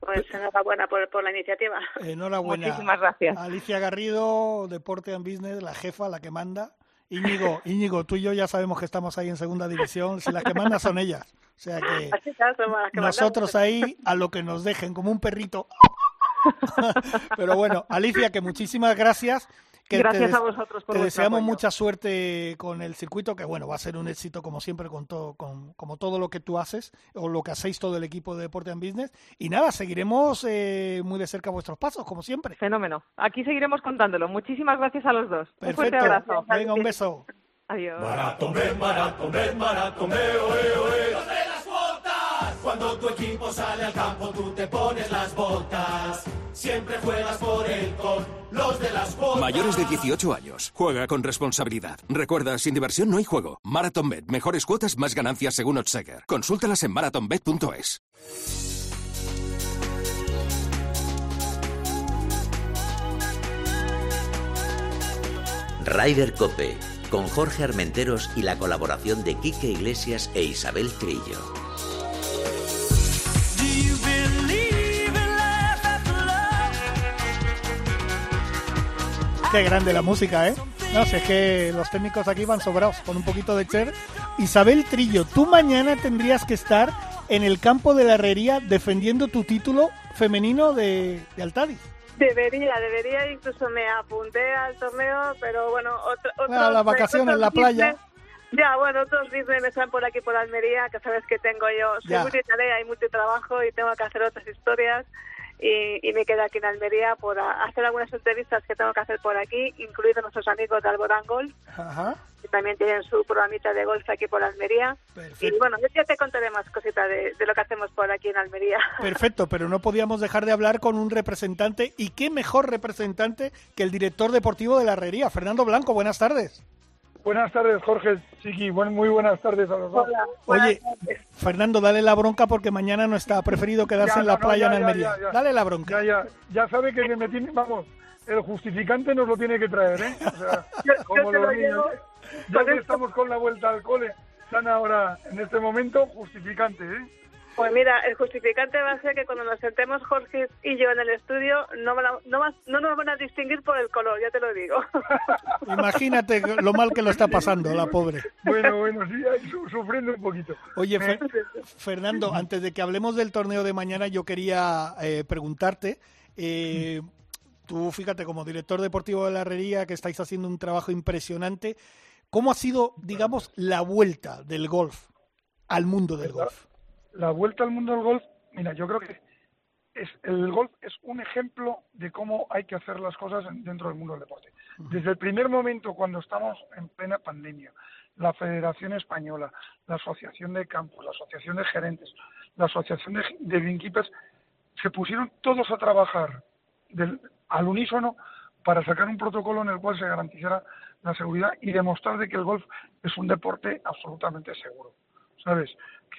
Speaker 4: Pues enhorabuena por, por la iniciativa.
Speaker 3: Enhorabuena.
Speaker 6: Muchísimas gracias.
Speaker 3: Alicia Garrido, Deporte and Business, la jefa, la que manda. Íñigo, Íñigo, tú y yo ya sabemos que estamos ahí en segunda división, si las que mandan son ellas. O sea que, nosotros ahí a lo que nos dejen, como un perrito. Pero bueno, Alicia, que muchísimas gracias
Speaker 6: Gracias a vosotros por
Speaker 3: Te deseamos mucha suerte con el circuito, que bueno, va a ser un éxito como siempre con todo, con, como todo lo que tú haces o lo que hacéis todo el equipo de Deporte en Business. Y nada, seguiremos eh, muy de cerca vuestros pasos, como siempre.
Speaker 6: Fenómeno. Aquí seguiremos contándolo. Muchísimas gracias a los dos.
Speaker 3: Perfecto. Un fuerte abrazo. Venga, un beso.
Speaker 6: Adiós.
Speaker 7: Bet, Maratón Bet, oe, oe. ¡Los las botas! Cuando tu equipo sale al campo, tú te pones las botas. Siempre juegas por el con los de las botas.
Speaker 8: Mayores de 18 años. Juega con responsabilidad. Recuerda, sin diversión no hay juego. Marathon Bet. Mejores cuotas, más ganancias según Otsaker. Consúltalas en marathonbet.es.
Speaker 9: Ryder Cope, con Jorge Armenteros y la colaboración de Quique Iglesias e Isabel Trillo.
Speaker 3: Qué grande la música, ¿eh? No sé, es que los técnicos aquí van sobrados con un poquito de cher. Isabel Trillo, tú mañana tendrías que estar en el campo de la herrería defendiendo tu título femenino de, de Altadis.
Speaker 4: Debería, debería, incluso me apunté al torneo, pero bueno, otro,
Speaker 3: otro las vacaciones en la playa.
Speaker 4: ya, bueno, otros me están por aquí por Almería, que sabes que tengo yo, soy muy tarea, hay mucho trabajo y tengo que hacer otras historias y, me quedé aquí en Almería por hacer algunas entrevistas que tengo que hacer por aquí, incluidos nuestros amigos de Alborán Golf, que también tienen su programita de golf aquí por Almería. Y bueno, yo ya te contaré más cositas de, de, lo que hacemos por aquí en Almería.
Speaker 3: Perfecto, pero no podíamos dejar de hablar con un representante, y qué mejor representante que el director deportivo de la Herrería, Fernando Blanco. Buenas tardes.
Speaker 10: Buenas tardes, Jorge, Chiqui. muy buenas tardes a los dos.
Speaker 3: Oye, Fernando, dale la bronca porque mañana no está preferido quedarse en la playa en Almería. dale la bronca.
Speaker 10: Ya, ya, ya sabe que me tiene, vamos, el justificante nos lo tiene que traer, ¿eh? O sea, como los niños. Ya que estamos con la vuelta al cole, están ahora, en este momento, justificante, ¿eh?
Speaker 4: Pues mira, el justificante va a ser que cuando nos sentemos Jorge y yo en el estudio no, no, no nos van a distinguir por el color, ya te lo digo.
Speaker 3: Imagínate lo mal que lo está pasando la pobre.
Speaker 10: Bueno, bueno, sí, sufriendo un poquito.
Speaker 3: Oye, Fernando, antes de que hablemos del torneo de mañana, yo quería eh, preguntarte, eh, tú fíjate como director deportivo de la Herrería que estáis haciendo un trabajo impresionante, ¿cómo ha sido, digamos, la vuelta del golf al mundo del golf?
Speaker 10: La vuelta al mundo del golf, mira, yo creo que es, el golf es un ejemplo de cómo hay que hacer las cosas dentro del mundo del deporte. Desde el primer momento, cuando estamos en plena pandemia, la Federación Española, la Asociación de Campos, la Asociación de Gerentes, la Asociación de, de se pusieron todos a trabajar del, al unísono para sacar un protocolo en el cual se garantizara la seguridad y demostrar de que el golf es un deporte absolutamente seguro. ¿Sabes?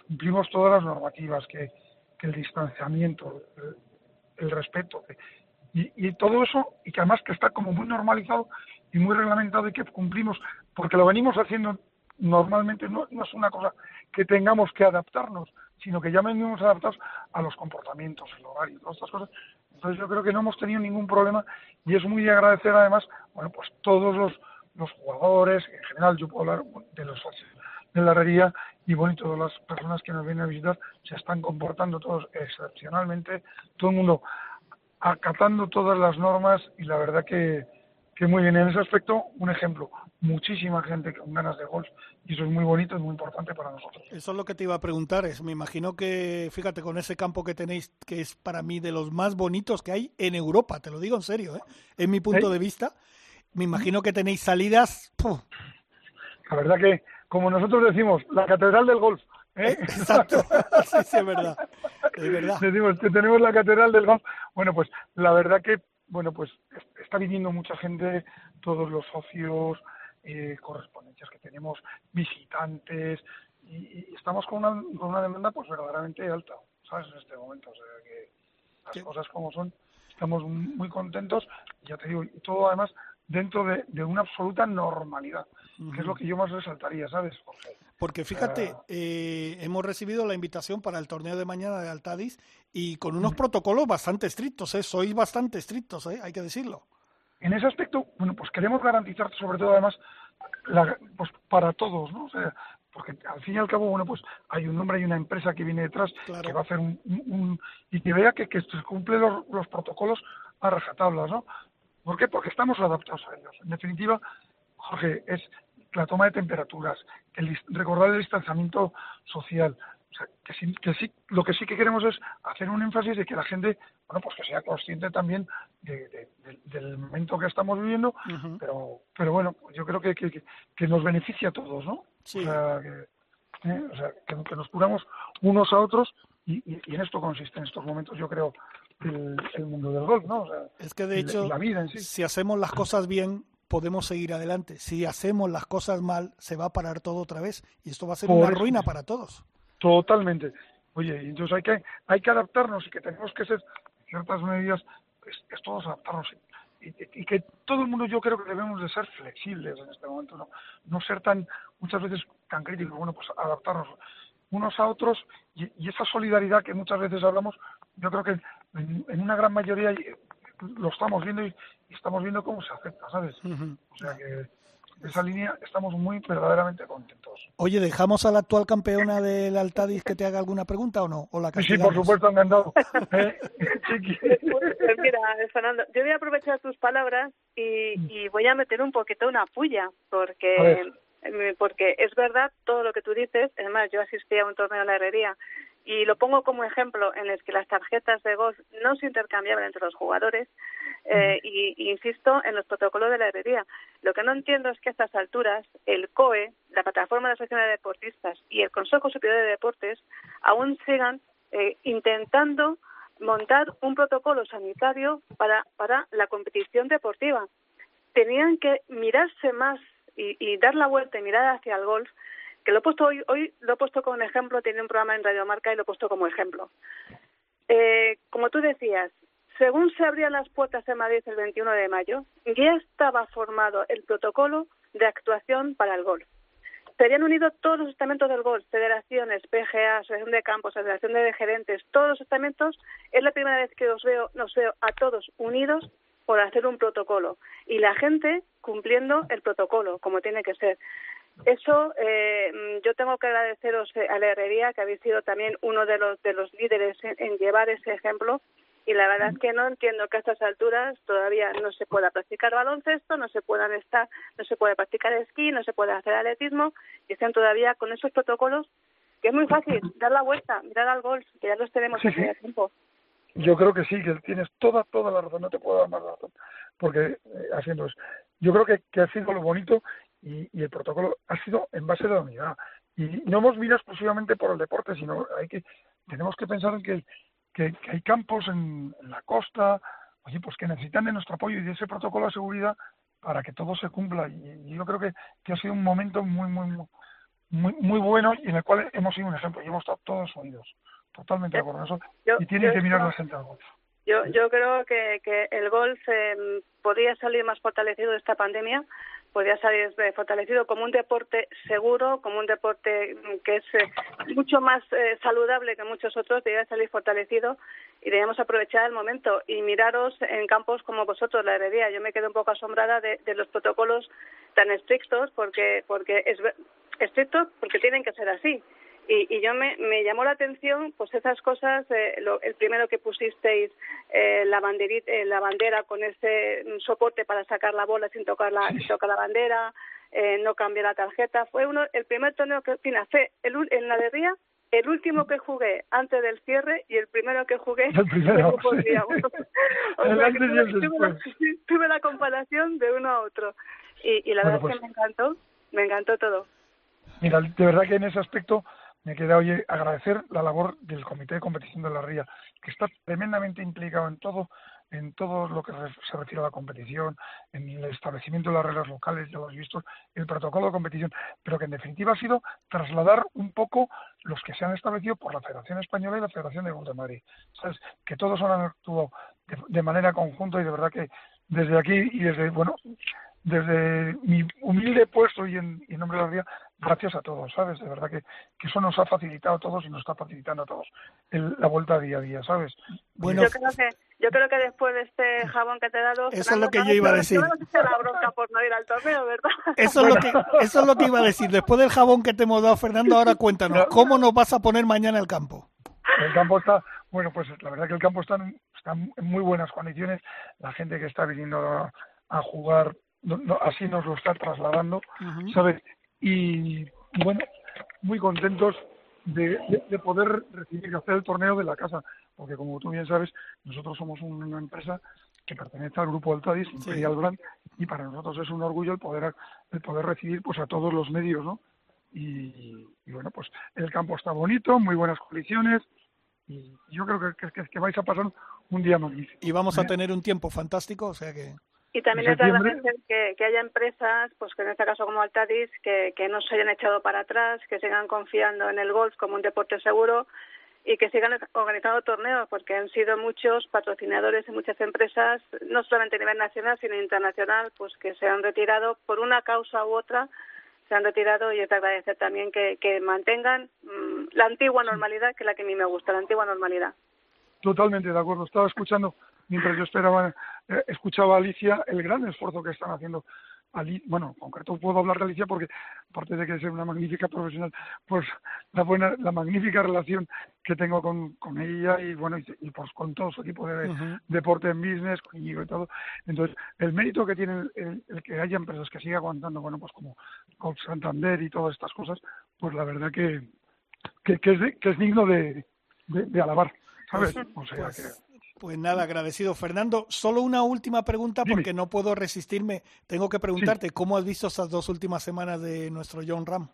Speaker 10: Cumplimos todas las normativas, que, el distanciamiento, el, respeto, y, todo eso, y que además que está como muy normalizado y muy reglamentado y que cumplimos, porque lo venimos haciendo normalmente, no, es una cosa que tengamos que adaptarnos, sino que ya venimos adaptados a los comportamientos, el horario, todas estas cosas. Entonces yo creo que no hemos tenido ningún problema y es muy de agradecer además, bueno, pues todos los, los jugadores, en general yo puedo hablar de los socios de la herrería y bueno, y todas las personas que nos vienen a visitar se están comportando todos excepcionalmente, todo el mundo acatando todas las normas y la verdad que, que muy bien en ese aspecto, un ejemplo, muchísima gente con ganas de golf y eso es muy bonito y muy importante para nosotros.
Speaker 3: Eso es lo que te iba a preguntar, es me imagino que, fíjate, con ese campo que tenéis, que es para mí de los más bonitos que hay en Europa, te lo digo en serio, ¿eh? en mi punto de vista, me imagino que tenéis salidas...
Speaker 10: La verdad que como nosotros decimos, la catedral del golf. ¿eh?
Speaker 3: Exacto, sí, sí, es verdad. Es verdad.
Speaker 10: Decimos que tenemos la catedral del golf. Bueno, pues la verdad que, bueno, pues está viniendo mucha gente, todos los socios, eh, correspondencias que tenemos, visitantes, y, estamos con una, con una demanda pues verdaderamente alta, ¿sabes? En este momento, o sea que las cosas como son, estamos muy contentos, ya te digo, y todo además dentro de, de una absoluta normalidad que es lo que yo más resaltaría, ¿sabes,
Speaker 3: Porque fíjate, eh, hemos recibido la invitación para el torneo de mañana de Altadis y con unos protocolos bastante estrictos, ¿eh? Sois bastante estrictos, ¿eh? Hay que decirlo.
Speaker 10: En ese aspecto, bueno, pues queremos garantizar sobre todo además pues para todos, ¿no? O sea, porque al fin y al cabo, bueno, pues hay un nombre, hay una empresa que viene detrás que va a hacer un, y que vea que, que se cumplen los, los protocolos a rajatablas, ¿no? ¿Por qué? Porque estamos adaptados a ellos. En definitiva, Jorge, es la toma de temperaturas, el, recordar el distanciamiento social. O sea, que sí, que sí, lo que sí que queremos es hacer un énfasis de que la gente, bueno, pues que sea consciente también de, del momento que estamos viviendo, pero, pero bueno, yo creo que, que, que, nos beneficia a todos, ¿no? Sí. O sea, que, ¿eh? o sea que, nos curamos unos a otros y, y, en esto consiste en estos momentos, yo creo, el, el mundo del golf, ¿no? O sea,
Speaker 3: es que de hecho, la vida en sí. si hacemos las cosas bien, podemos seguir adelante. Si hacemos las cosas mal, se va a parar todo otra vez y esto va a ser una ruina para todos.
Speaker 10: Totalmente. Oye, entonces hay que hay que adaptarnos y que tenemos que ser ciertas medidas, es, es todos adaptarnos y, y, que todo el mundo yo creo que debemos de ser flexibles en este momento, no no ser tan muchas veces tan críticos, bueno, pues adaptarnos unos a otros y, y esa solidaridad que muchas veces hablamos, yo creo que en, en una gran mayoría lo estamos viendo y, estamos viendo cómo se acepta, ¿sabes? O sea que esa línea estamos muy verdaderamente contentos.
Speaker 3: Oye, ¿dejamos a la actual campeona del Altadis que te haga alguna pregunta o no? ¿O la
Speaker 10: sí, por supuesto, encantado.
Speaker 4: eh, pues mira, Fernando, yo voy a aprovechar tus palabras y, mm. y voy a meter un poquito una puya, porque porque es verdad todo lo que tú dices. Además, yo asistí a un torneo en la herrería y lo pongo como ejemplo en el que las tarjetas de golf no se intercambiaban entre los jugadores eh, y, insisto en los protocolos de la herrería. Lo que no entiendo es que a estas alturas el COE, la Plataforma de Asociación de Deportistas y el Consejo Superior de Deportes aún sigan eh, intentando montar un protocolo sanitario para, para la competición deportiva. Tenían que mirarse más y, y dar la vuelta y mirar hacia el golf que lo he puesto hoy, hoy lo he puesto como ejemplo, tiene un programa en Radio Marca y lo he puesto como ejemplo. Eh, como tú decías, según se abrían las puertas en Madrid el 21 de mayo, ya estaba formado el protocolo de actuación para el golf. Se habían unido todos los estamentos del golf, federaciones, PGA, asociación de campos, asociación de gerentes, todos los estamentos. Es la primera vez que os veo, nos veo a todos unidos por hacer un protocolo y la gente cumpliendo el protocolo como tiene que ser. Eso eh, yo tengo que agradeceros eh, a la herrería que habéis sido también uno de los de los líderes en, llevar ese ejemplo y la verdad es que no entiendo que a estas alturas todavía no se pueda practicar baloncesto, no se puedan estar, no se puede practicar esquí, no se puede hacer atletismo y estén todavía con esos protocolos que es muy fácil dar la vuelta, mirar al golf, que ya los tenemos hace tiempo.
Speaker 10: Yo creo que sí, que tienes toda, toda la razón, no te puedo dar más razón, porque eh, haciendo eso. Yo creo que, que ha sido lo bonito y, y, el protocolo ha sido en base de la unidad. Y no hemos venido exclusivamente por el deporte, sino hay que tenemos que pensar en que, que, hay campos en, la costa, oye, pues que necesitan de nuestro apoyo y de ese protocolo de seguridad para que todo se cumpla. Y, yo creo que, que, ha sido un momento muy, muy, muy, muy bueno y en el cual hemos sido un ejemplo y hemos estado todos unidos. Totalmente de acuerdo con eso. y tiene que mirar la gente al golf.
Speaker 4: Yo, yo creo que, que el golf eh, podría salir más fortalecido de esta pandemia, podría salir fortalecido como un deporte seguro, como un deporte que es eh, mucho más eh, saludable que muchos otros, debería salir fortalecido y debemos aprovechar el momento y miraros en campos como vosotros, la heredia. Yo me quedo un poco asombrada de, de los protocolos tan estrictos porque, porque es estrictos porque tienen que ser así y, y yo me, me, llamó la atención pues esas cosas eh, lo, el primero que pusisteis eh, la banderita eh, la bandera con ese soporte para sacar la bola sin tocar la sin tocar la bandera eh, no cambiar la tarjeta. Fue uno el primer torneo que fina fue el, en la de Ría el último que jugué antes del cierre y el primero que jugué
Speaker 10: el primero, sí.
Speaker 4: o sea, que tuve, tuve, la, tuve, la, comparación de uno a otro. Y, y la bueno, verdad pues, es que me encantó me encantó todo.
Speaker 10: Mira de verdad que en ese aspecto me queda hoy agradecer la labor del Comité de Competición de la Ría, que está tremendamente implicado en todo, en todo lo que se refiere a la competición, en el establecimiento de las reglas locales, ya lo has visto, el protocolo de competición, pero que en definitiva ha sido trasladar un poco los que se han establecido por la Federación Española y la Federación de Golf de Madrid. ¿Sabes? Que todos han actuado de, de manera conjunta y de verdad que desde aquí y desde, bueno, desde mi humilde puesto y en, y en nombre de la Ría, gracias a todos, ¿sabes? De verdad que, que, eso nos ha facilitado a todos y nos está facilitando a todos el, la vuelta día a día, ¿sabes?
Speaker 4: Bueno, yo creo que yo creo que después de este jabón que te he dado,
Speaker 3: eso es lo que yo iba a decir.
Speaker 4: la bronca por no ir al torneo, ¿verdad?
Speaker 3: Eso es lo que eso es lo que iba a decir. Después del jabón que te hemos dado, Fernando, ahora cuéntanos, ¿cómo nos vas a poner mañana el campo?
Speaker 10: El campo está, bueno, pues la verdad que el campo está, está en muy buenas condiciones. La gente que está viniendo a, a jugar no, no, así nos lo está trasladando, uh -huh. ¿sabes? Y bueno, muy contentos de, poder recibir y hacer el torneo de la casa, porque como tú bien sabes, nosotros somos una empresa que pertenece al grupo Altadis, Imperial Brand, y para nosotros es un orgullo el poder el poder recibir pues a todos los medios, ¿no? Y, bueno, pues el campo está bonito, muy buenas condiciones, y yo creo que, que, que vais a pasar un día magnífico.
Speaker 3: Y vamos a tener un tiempo fantástico, o sea que...
Speaker 4: Y también es de agradecer que, que, haya empresas, pues que en este caso como Altadis, que, que no se hayan echado para atrás, que sigan confiando en el golf como un deporte seguro y que sigan organizando torneos, porque han sido muchos patrocinadores y muchas empresas, no solamente a nivel nacional, sino internacional, pues que se han retirado por una causa u otra, se han retirado y es de agradecer también que, que mantengan mm, la antigua normalidad, que es la que a mí me gusta, la antigua normalidad.
Speaker 10: Totalmente de acuerdo. Estaba escuchando mientras yo esperaba, eh, escuchaba a Alicia el gran esfuerzo que están haciendo. Ali, bueno, en concreto puedo hablar de Alicia porque, aparte de que es una magnífica profesional, pues la buena, la magnífica relación que tengo con, con ella y bueno, y, pues con todo su equipo de deporte en business, conmigo y todo. Entonces, el mérito que tiene el, que haya empresas que siga aguantando, bueno, pues como con Santander y todas estas cosas, pues la verdad que, que, es, que es digno de, de, alabar, ¿sabes? O sea
Speaker 3: pues que pues nada, agradecido. Fernando, solo una última pregunta porque no puedo resistirme. Tengo que preguntarte, ¿cómo has visto estas dos últimas semanas de nuestro John Ram?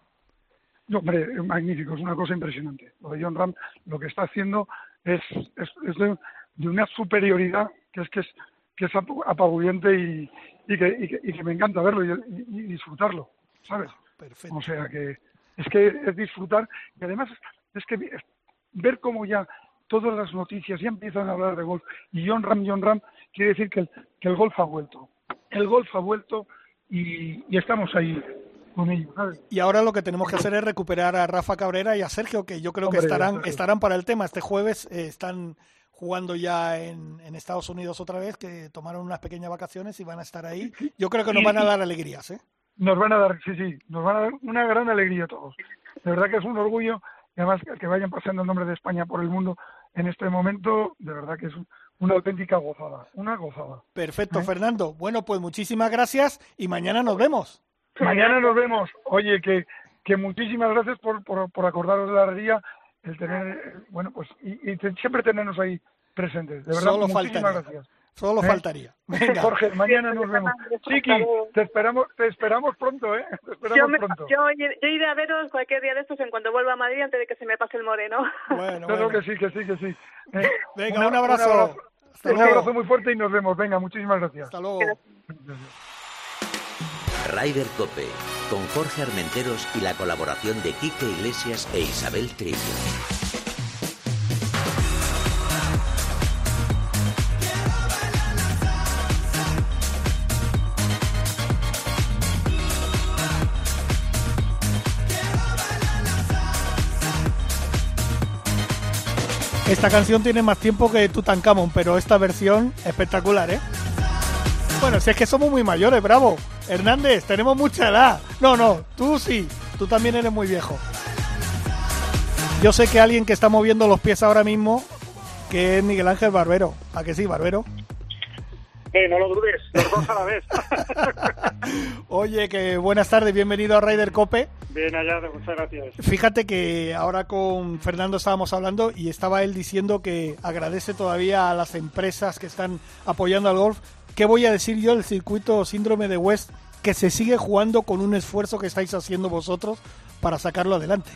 Speaker 10: No, hombre, magnífico, es una cosa impresionante. Lo de John Ram lo que está haciendo es, es, de, una superioridad que es que es, que es apabullante y, y, que, y, que, me encanta verlo y, disfrutarlo, ¿sabes? Perfecto. O sea que es que es disfrutar y además es que ver cómo ya todas las noticias ya empiezan a hablar de golf. Y John Ram, John Ram, quiere decir que el, que el golf ha vuelto. El golf ha vuelto y, estamos ahí con ellos.
Speaker 3: Y ahora lo que tenemos que hacer es recuperar a Rafa Cabrera y a Sergio, que yo creo que estarán, estarán para el tema. Este jueves eh, están jugando ya en, Estados Unidos otra vez, que tomaron unas pequeñas vacaciones y van a estar ahí. Yo creo que nos van a dar alegrías. ¿eh?
Speaker 10: Nos van a dar, sí, sí, nos van a dar una gran alegría a todos. De verdad que es un orgullo, y además que vayan pasando el nombre de España por el mundo en este momento, de verdad que es una auténtica gozada, una gozada.
Speaker 3: Perfecto, ¿Eh? Fernando. Bueno, pues muchísimas gracias y mañana nos vemos.
Speaker 10: Mañana nos vemos. Oye, que, que muchísimas gracias por, por, por acordaros de la herrería, el tener, bueno, pues, y, siempre tenernos ahí presentes. De verdad, muchísimas gracias.
Speaker 3: Solo ¿Eh? faltaría.
Speaker 10: Jorge, mañana nos vemos. Chiqui, te esperamos, te esperamos pronto, ¿eh? Te esperamos
Speaker 4: yo,
Speaker 10: pronto.
Speaker 4: Yo, iré a veros cualquier día de estos en cuanto vuelva a Madrid antes de que se me pase el moreno.
Speaker 10: Bueno, bueno. que sí, que sí, que sí.
Speaker 3: Eh, Venga, un abrazo.
Speaker 10: Un abrazo, muy fuerte y nos vemos. Venga, muchísimas gracias.
Speaker 3: Hasta luego.
Speaker 9: Rider Cope, con Jorge Armenteros y la colaboración de Quique Iglesias e Isabel Trillo.
Speaker 3: Esta canción tiene más tiempo que Tutankamón, pero esta versión espectacular, ¿eh? Bueno, si es que somos muy mayores, bravo. Hernández, tenemos mucha edad. No, no, tú sí, tú también eres muy viejo. Yo sé que alguien que está moviendo los pies ahora mismo, que es Miguel Ángel Barbero. ¿A que sí, Barbero?
Speaker 11: Eh, no lo dudes, los dos a la vez.
Speaker 3: Oye, que buenas tardes, bienvenido a Raider Cope.
Speaker 11: Bien allá, muchas gracias.
Speaker 3: Fíjate que ahora con Fernando estábamos hablando y estaba él diciendo que agradece todavía a las empresas que están apoyando al golf. ¿Qué voy a decir yo del circuito síndrome de West que se sigue jugando con un esfuerzo que estáis haciendo vosotros para sacarlo adelante?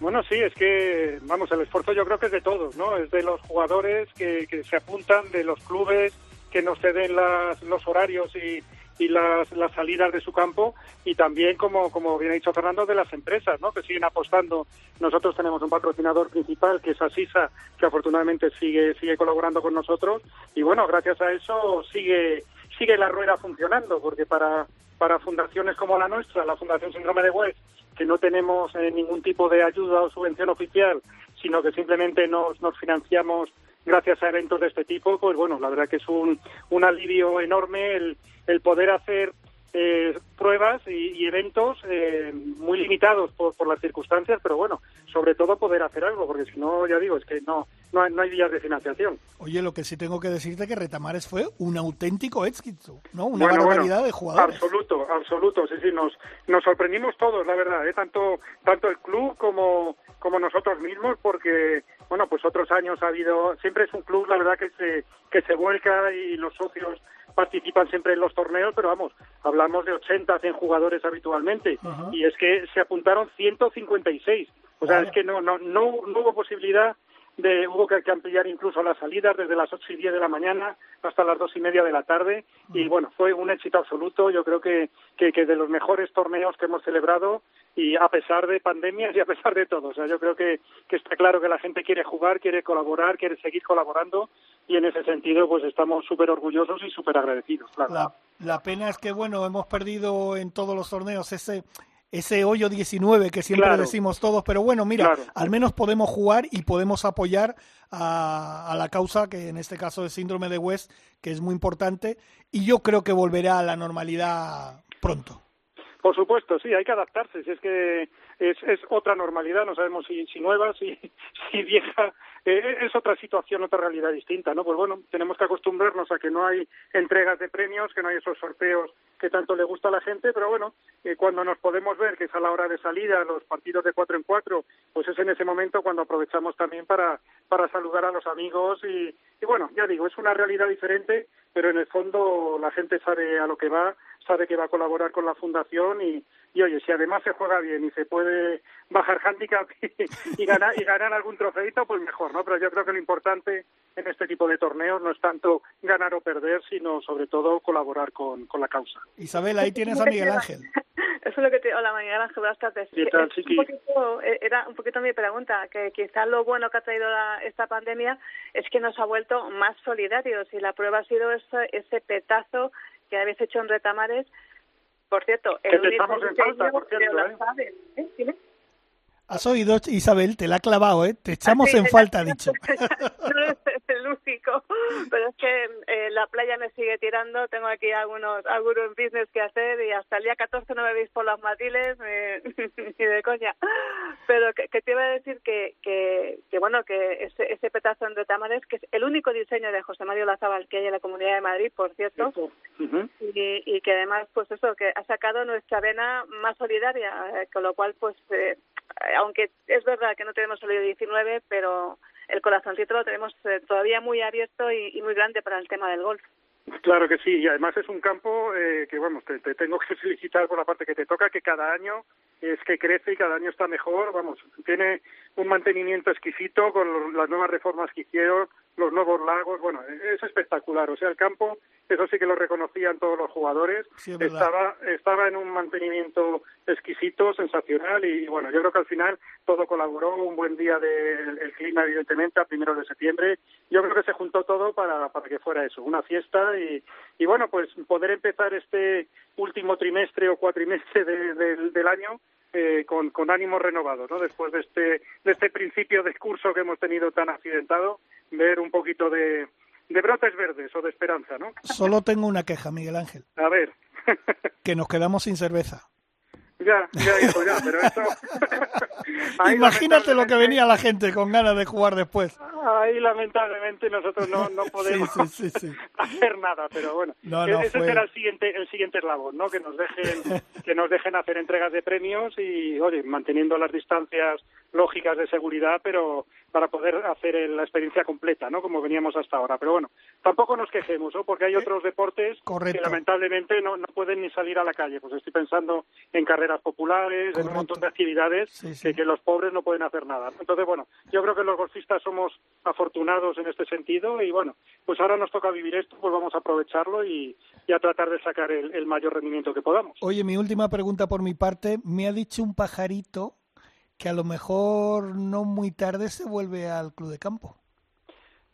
Speaker 11: Bueno, sí, es que, vamos, el esfuerzo yo creo que es de todos, ¿no? Es de los jugadores que, que se apuntan, de los clubes, que nos ceden los horarios y, las, salidas de su campo y también, como, como bien ha dicho Fernando, de las empresas ¿no? que siguen apostando. Nosotros tenemos un patrocinador principal que es Asisa, que afortunadamente sigue, sigue colaborando con nosotros y bueno, gracias a eso sigue, sigue la rueda funcionando porque para, para fundaciones como la nuestra, la Fundación Síndrome de West, que no tenemos eh, ningún tipo de ayuda o subvención oficial, sino que simplemente nos, nos financiamos gracias a eventos de este tipo, pues bueno, la verdad que es un, un alivio enorme el, el poder hacer eh, pruebas y, eventos eh, muy limitados por, por, las circunstancias, pero bueno, sobre todo poder hacer algo, porque si no, ya digo, es que no, no, hay, no hay vías de financiación.
Speaker 3: Oye, lo que sí tengo que decirte que Retamares fue un auténtico éxito, ¿no? Una barbaridad de jugadores.
Speaker 11: Absoluto, absoluto, sí, sí, nos, nos sorprendimos todos, la verdad, ¿eh? tanto, tanto el club como, como nosotros mismos, porque bueno, pues otros años ha habido, siempre es un club, la verdad, que se, que se vuelca y los socios participan siempre en los torneos, pero vamos, hablamos de 80, 100 jugadores habitualmente, y es que se apuntaron 156. O sea, es que no, no, no, hubo posibilidad de, hubo que, ampliar incluso las salidas desde las ocho y diez de la mañana hasta las dos y media de la tarde. Y bueno fue un éxito absoluto. Yo creo que, que, que, de los mejores torneos que hemos celebrado y a pesar de pandemias y a pesar de todo. O sea yo creo que, que está claro que la gente quiere jugar quiere colaborar quiere seguir colaborando y en ese sentido pues estamos súper orgullosos y súper agradecidos.
Speaker 3: La, la, pena es que bueno, hemos perdido en todos los torneos ese ese hoyo 19 que siempre decimos todos, pero bueno, mira, al menos podemos jugar y podemos apoyar a, a, la causa, que en este caso es síndrome de West, que es muy importante, y yo creo que volverá a la normalidad pronto.
Speaker 11: Por supuesto, sí, hay que adaptarse. Si es que es, es otra normalidad, no sabemos si, si nueva, si, si vieja, eh, es otra situación, otra realidad distinta, ¿no? Pues bueno, tenemos que acostumbrarnos a que no hay entregas de premios, que no hay esos sorteos que tanto le gusta a la gente, pero bueno, eh, cuando nos podemos ver que es a la hora de salida, los partidos de cuatro en cuatro, pues es en ese momento cuando aprovechamos también para, para saludar a los amigos y, y bueno, ya digo, es una realidad diferente, pero en el fondo la gente sabe a lo que va, sabe que va a colaborar con la fundación y, y oye, si además se juega bien y se puede bajar handicap y, ganar y ganar algún trofeito, pues mejor, ¿no? Pero yo creo que lo importante en este tipo de torneos no es tanto ganar o perder, sino sobre todo colaborar con, con la causa.
Speaker 3: Isabel, ahí tienes a Miguel Ángel.
Speaker 4: Eso es lo que te... Hola, Miguel Ángel, buenas tardes. Eh, era un poquito mi pregunta, que quizás lo bueno que ha traído esta pandemia es que nos ha vuelto más solidarios y la prueba ha sido ese, ese petazo que habéis hecho en Retamares por cierto, el
Speaker 11: que estamos en falta, por cierto, ¿eh? ¿eh?
Speaker 3: Has oído, Isabel, te la ha clavado, ¿eh? Te echamos en falta, ha dicho.
Speaker 4: no es el único, pero es que eh, la playa me sigue tirando, tengo aquí algunos algunos business que hacer y hasta el día 14 no me veis por las matiles ni de coña. Pero que, te iba a decir que, que, que bueno, que ese, ese petazo en Retamares, que es el único diseño de José Mario Lazabal que hay en la Comunidad de Madrid, por cierto, y, y, que además, pues eso, que ha sacado nuestra vena más solidaria, eh, con lo cual, pues... Aunque es verdad que no tenemos el 19, pero el corazoncito lo tenemos eh, todavía muy abierto y, muy grande para el tema del golf.
Speaker 11: Claro que sí, y además es un campo eh, que, vamos, te, te, tengo que felicitar por la parte que te toca, que cada año es que crece y cada año está mejor, vamos, tiene un mantenimiento exquisito con las nuevas reformas que hicieron, los nuevos lagos, bueno, es espectacular, o sea, el campo eso sí que lo reconocían todos los jugadores. estaba, estaba en un mantenimiento exquisito, sensacional y bueno, yo creo que al final todo colaboró, un buen día del el clima evidentemente a primero de septiembre, yo creo que se juntó todo para, para que fuera eso, una fiesta y, y bueno, pues poder empezar este último trimestre o cuatrimestre del año eh, con, con ánimos renovados, ¿no? Después de este, de este principio de curso que hemos tenido tan accidentado, ver un poquito de, de brotes verdes o de esperanza, ¿no?
Speaker 3: Solo tengo una queja, Miguel Ángel.
Speaker 11: A ver.
Speaker 3: que nos quedamos sin cerveza.
Speaker 11: Ya, ya, hijo, ya, pero eso...
Speaker 3: Imagínate lo que venía la gente con ganas de jugar después.
Speaker 11: Ahí lamentablemente nosotros no, no podemos hacer nada, pero bueno, ese será el siguiente el siguiente eslabón, ¿no? Que nos dejen que nos dejen hacer entregas de premios y, oye, manteniendo las distancias lógicas de seguridad, pero para poder hacer la experiencia completa, ¿no? Como veníamos hasta ahora. Pero bueno, tampoco nos quejemos, ¿no? Porque hay otros deportes que lamentablemente no, no pueden ni salir a la calle. Pues estoy pensando en carreras populares, en un montón de actividades Que, que los pobres no pueden hacer nada. Entonces, bueno, yo creo que los golfistas somos afortunados en este sentido y bueno, pues ahora nos toca vivir esto, pues vamos a aprovecharlo y, a tratar de sacar el, el mayor rendimiento que podamos.
Speaker 3: Oye, mi última pregunta por mi parte, me ha dicho un pajarito que a lo mejor no muy tarde se vuelve al club de campo.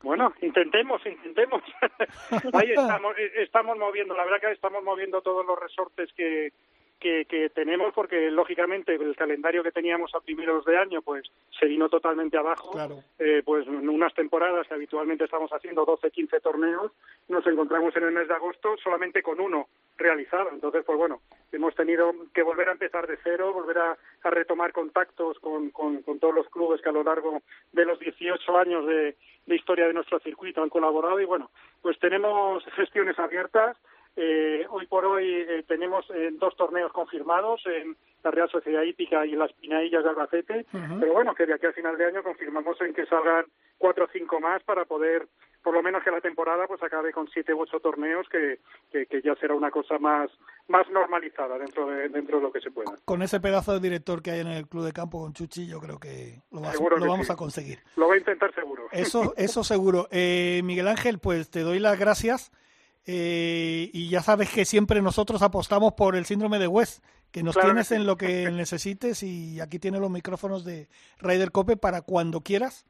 Speaker 11: Bueno, intentemos, intentemos. Ahí estamos, eh, estamos moviendo, la verdad que estamos moviendo todos los resortes que, que, que, tenemos porque lógicamente el calendario que teníamos a primeros de año pues se vino totalmente abajo. Eh, pues en unas temporadas que habitualmente estamos haciendo 12 15 torneos nos encontramos en el mes de agosto solamente con uno realizado. Entonces pues bueno hemos tenido que volver a empezar de cero volver a, retomar contactos con, con, con, todos los clubes que a lo largo de los 18 años de, de historia de nuestro circuito han colaborado. Y bueno pues tenemos gestiones abiertas eh, hoy por hoy eh, tenemos eh, dos torneos confirmados en la Real Sociedad Hípica y en las Pinaillas de Albacete, pero bueno, que de aquí a final de año confirmamos en que salgan cuatro o cinco más para poder, por lo menos que la temporada pues acabe con siete u ocho torneos, que, que, ya será una cosa más, más normalizada dentro de, dentro de lo que se pueda.
Speaker 3: Con ese pedazo de director que hay en el Club de Campo con Chuchi, yo creo que lo, vamos a conseguir.
Speaker 11: Lo va a intentar seguro.
Speaker 3: Eso, eso seguro. Miguel Ángel, pues te doy las gracias eh, y ya sabes que siempre nosotros apostamos por el síndrome de West, que nos tienes en lo que necesites y aquí tienes los micrófonos de Raider Cope para cuando quieras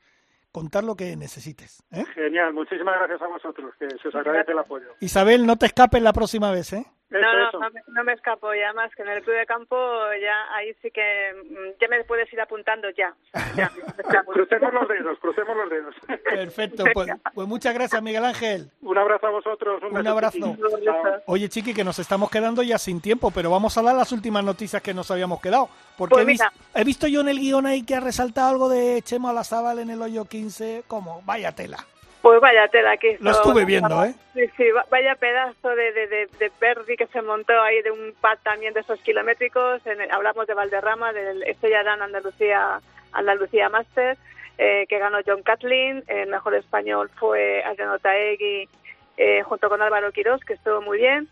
Speaker 3: contar lo que necesites. ¿eh?
Speaker 11: Genial, muchísimas gracias a vosotros, que se os agradece el apoyo.
Speaker 3: Isabel, no te escapes la próxima vez, ¿eh?
Speaker 4: No, no, no, me, escapo, ya más que en el club de campo, ya ahí sí que mm, ya me puedes ir apuntando ya.
Speaker 11: crucemos los dedos, crucemos los dedos.
Speaker 3: Perfecto, pues, pues, muchas gracias Miguel Ángel.
Speaker 11: Un abrazo a vosotros.
Speaker 3: Un, abrazo. Oye, Chiqui, que nos estamos quedando ya sin tiempo, pero vamos a dar las últimas noticias que nos habíamos quedado. Porque pues he, visto, he, visto, yo en el guion ahí que ha resaltado algo de Chema Olazábal en el hoyo 15, como vaya tela.
Speaker 4: Pues vaya tela que
Speaker 3: Lo estuve viendo, ¿eh?
Speaker 4: Sí, sí, vaya pedazo de, de, de, Verdi que se montó ahí de un pad también de esos kilométricos. hablamos de Valderrama, del Estrella Dan Andalucía, Andalucía Master, eh, que ganó John Catlin. El mejor español fue Adriano Taegui eh, junto con Álvaro Quirós, que estuvo muy bien.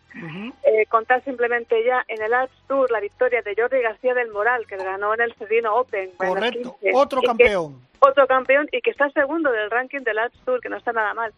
Speaker 4: Eh, contar simplemente ya en el Alps Tour la victoria de Jordi García del Moral, que ganó en el Cedino Open.
Speaker 3: Correcto, otro campeón.
Speaker 4: otro campeón y que está segundo del ranking del Alps Tour, que no está nada mal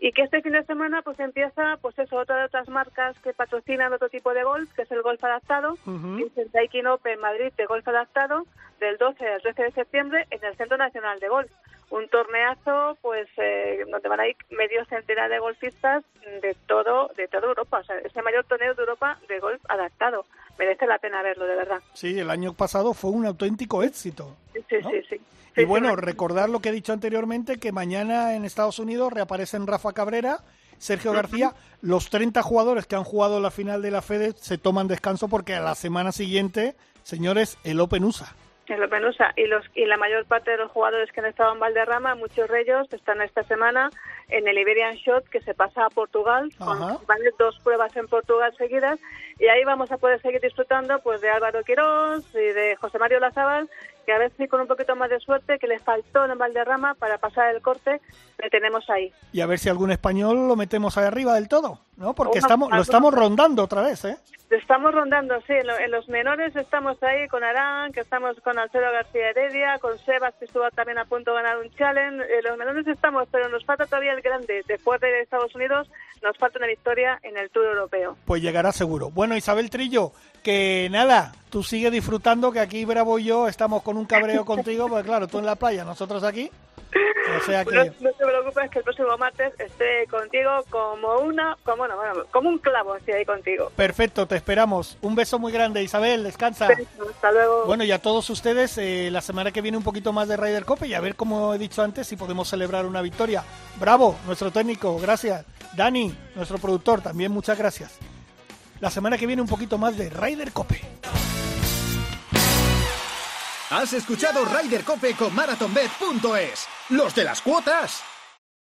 Speaker 4: y que este fin de semana pues empieza pues eso otra de otras marcas que patrocinan otro tipo de golf que es el golf adaptado uh el Daikin Open Madrid de golf adaptado del 12 al 13 de septiembre en el Centro Nacional de Golf un torneazo pues eh, donde van a ir medio centenar de golfistas de todo de toda Europa. O sea es el mayor torneo de Europa de golf adaptado. Merece la pena verlo de verdad.
Speaker 3: Sí el año pasado fue un auténtico éxito
Speaker 4: sí sí sí
Speaker 3: y bueno, recordar lo que he dicho anteriormente, que mañana en Estados Unidos reaparecen Rafa Cabrera, Sergio García, los 30 jugadores que han jugado la final de la FED se toman descanso porque a la semana siguiente, señores, el Open USA.
Speaker 4: El Open USA y, los, y la mayor parte de los jugadores que han estado en Valderrama, muchos de ellos están esta semana en el Iberian Shot que se pasa a Portugal, con, van dos pruebas en Portugal seguidas. Y ahí vamos a poder seguir disfrutando pues de Álvaro Quirós y de José Mario Lazábal que a veces con un poquito más de suerte, que les faltó en Valderrama para pasar el corte, le tenemos ahí.
Speaker 3: Y a ver si algún español lo metemos ahí arriba del todo, ¿no? Porque estamos, lo estamos rondando otra vez, ¿eh?
Speaker 4: Estamos rondando, sí. En, los menores estamos ahí con Arán, que estamos con Alfredo García Heredia, con Sebas, que estuvo también a punto de ganar un challenge. En los menores estamos, pero nos falta todavía el grande. Después de Estados Unidos, nos falta una victoria en el Tour Europeo.
Speaker 3: Pues llegará seguro. Bueno, Isabel Trillo, que nada, tú sigue disfrutando, que aquí Bravo y yo estamos con un cabreo contigo, pues claro, tú en la playa, nosotros aquí. O sea que...
Speaker 4: no, te preocupes que el próximo martes esté contigo como una, como, bueno, como un clavo así ahí contigo.
Speaker 3: Perfecto, te esperamos. Un beso muy grande, Isabel, descansa.
Speaker 4: hasta luego.
Speaker 3: Bueno, y a todos ustedes, eh, la semana que viene un poquito más de Ryder Cup y a ver, como he dicho antes, si podemos celebrar una victoria. Bravo, nuestro técnico, gracias. Dani, nuestro productor, también muchas gracias la semana que viene un poquito más de Ryder Cope.
Speaker 1: Has escuchado Ryder Cope con MarathonBet.es, los de las cuotas.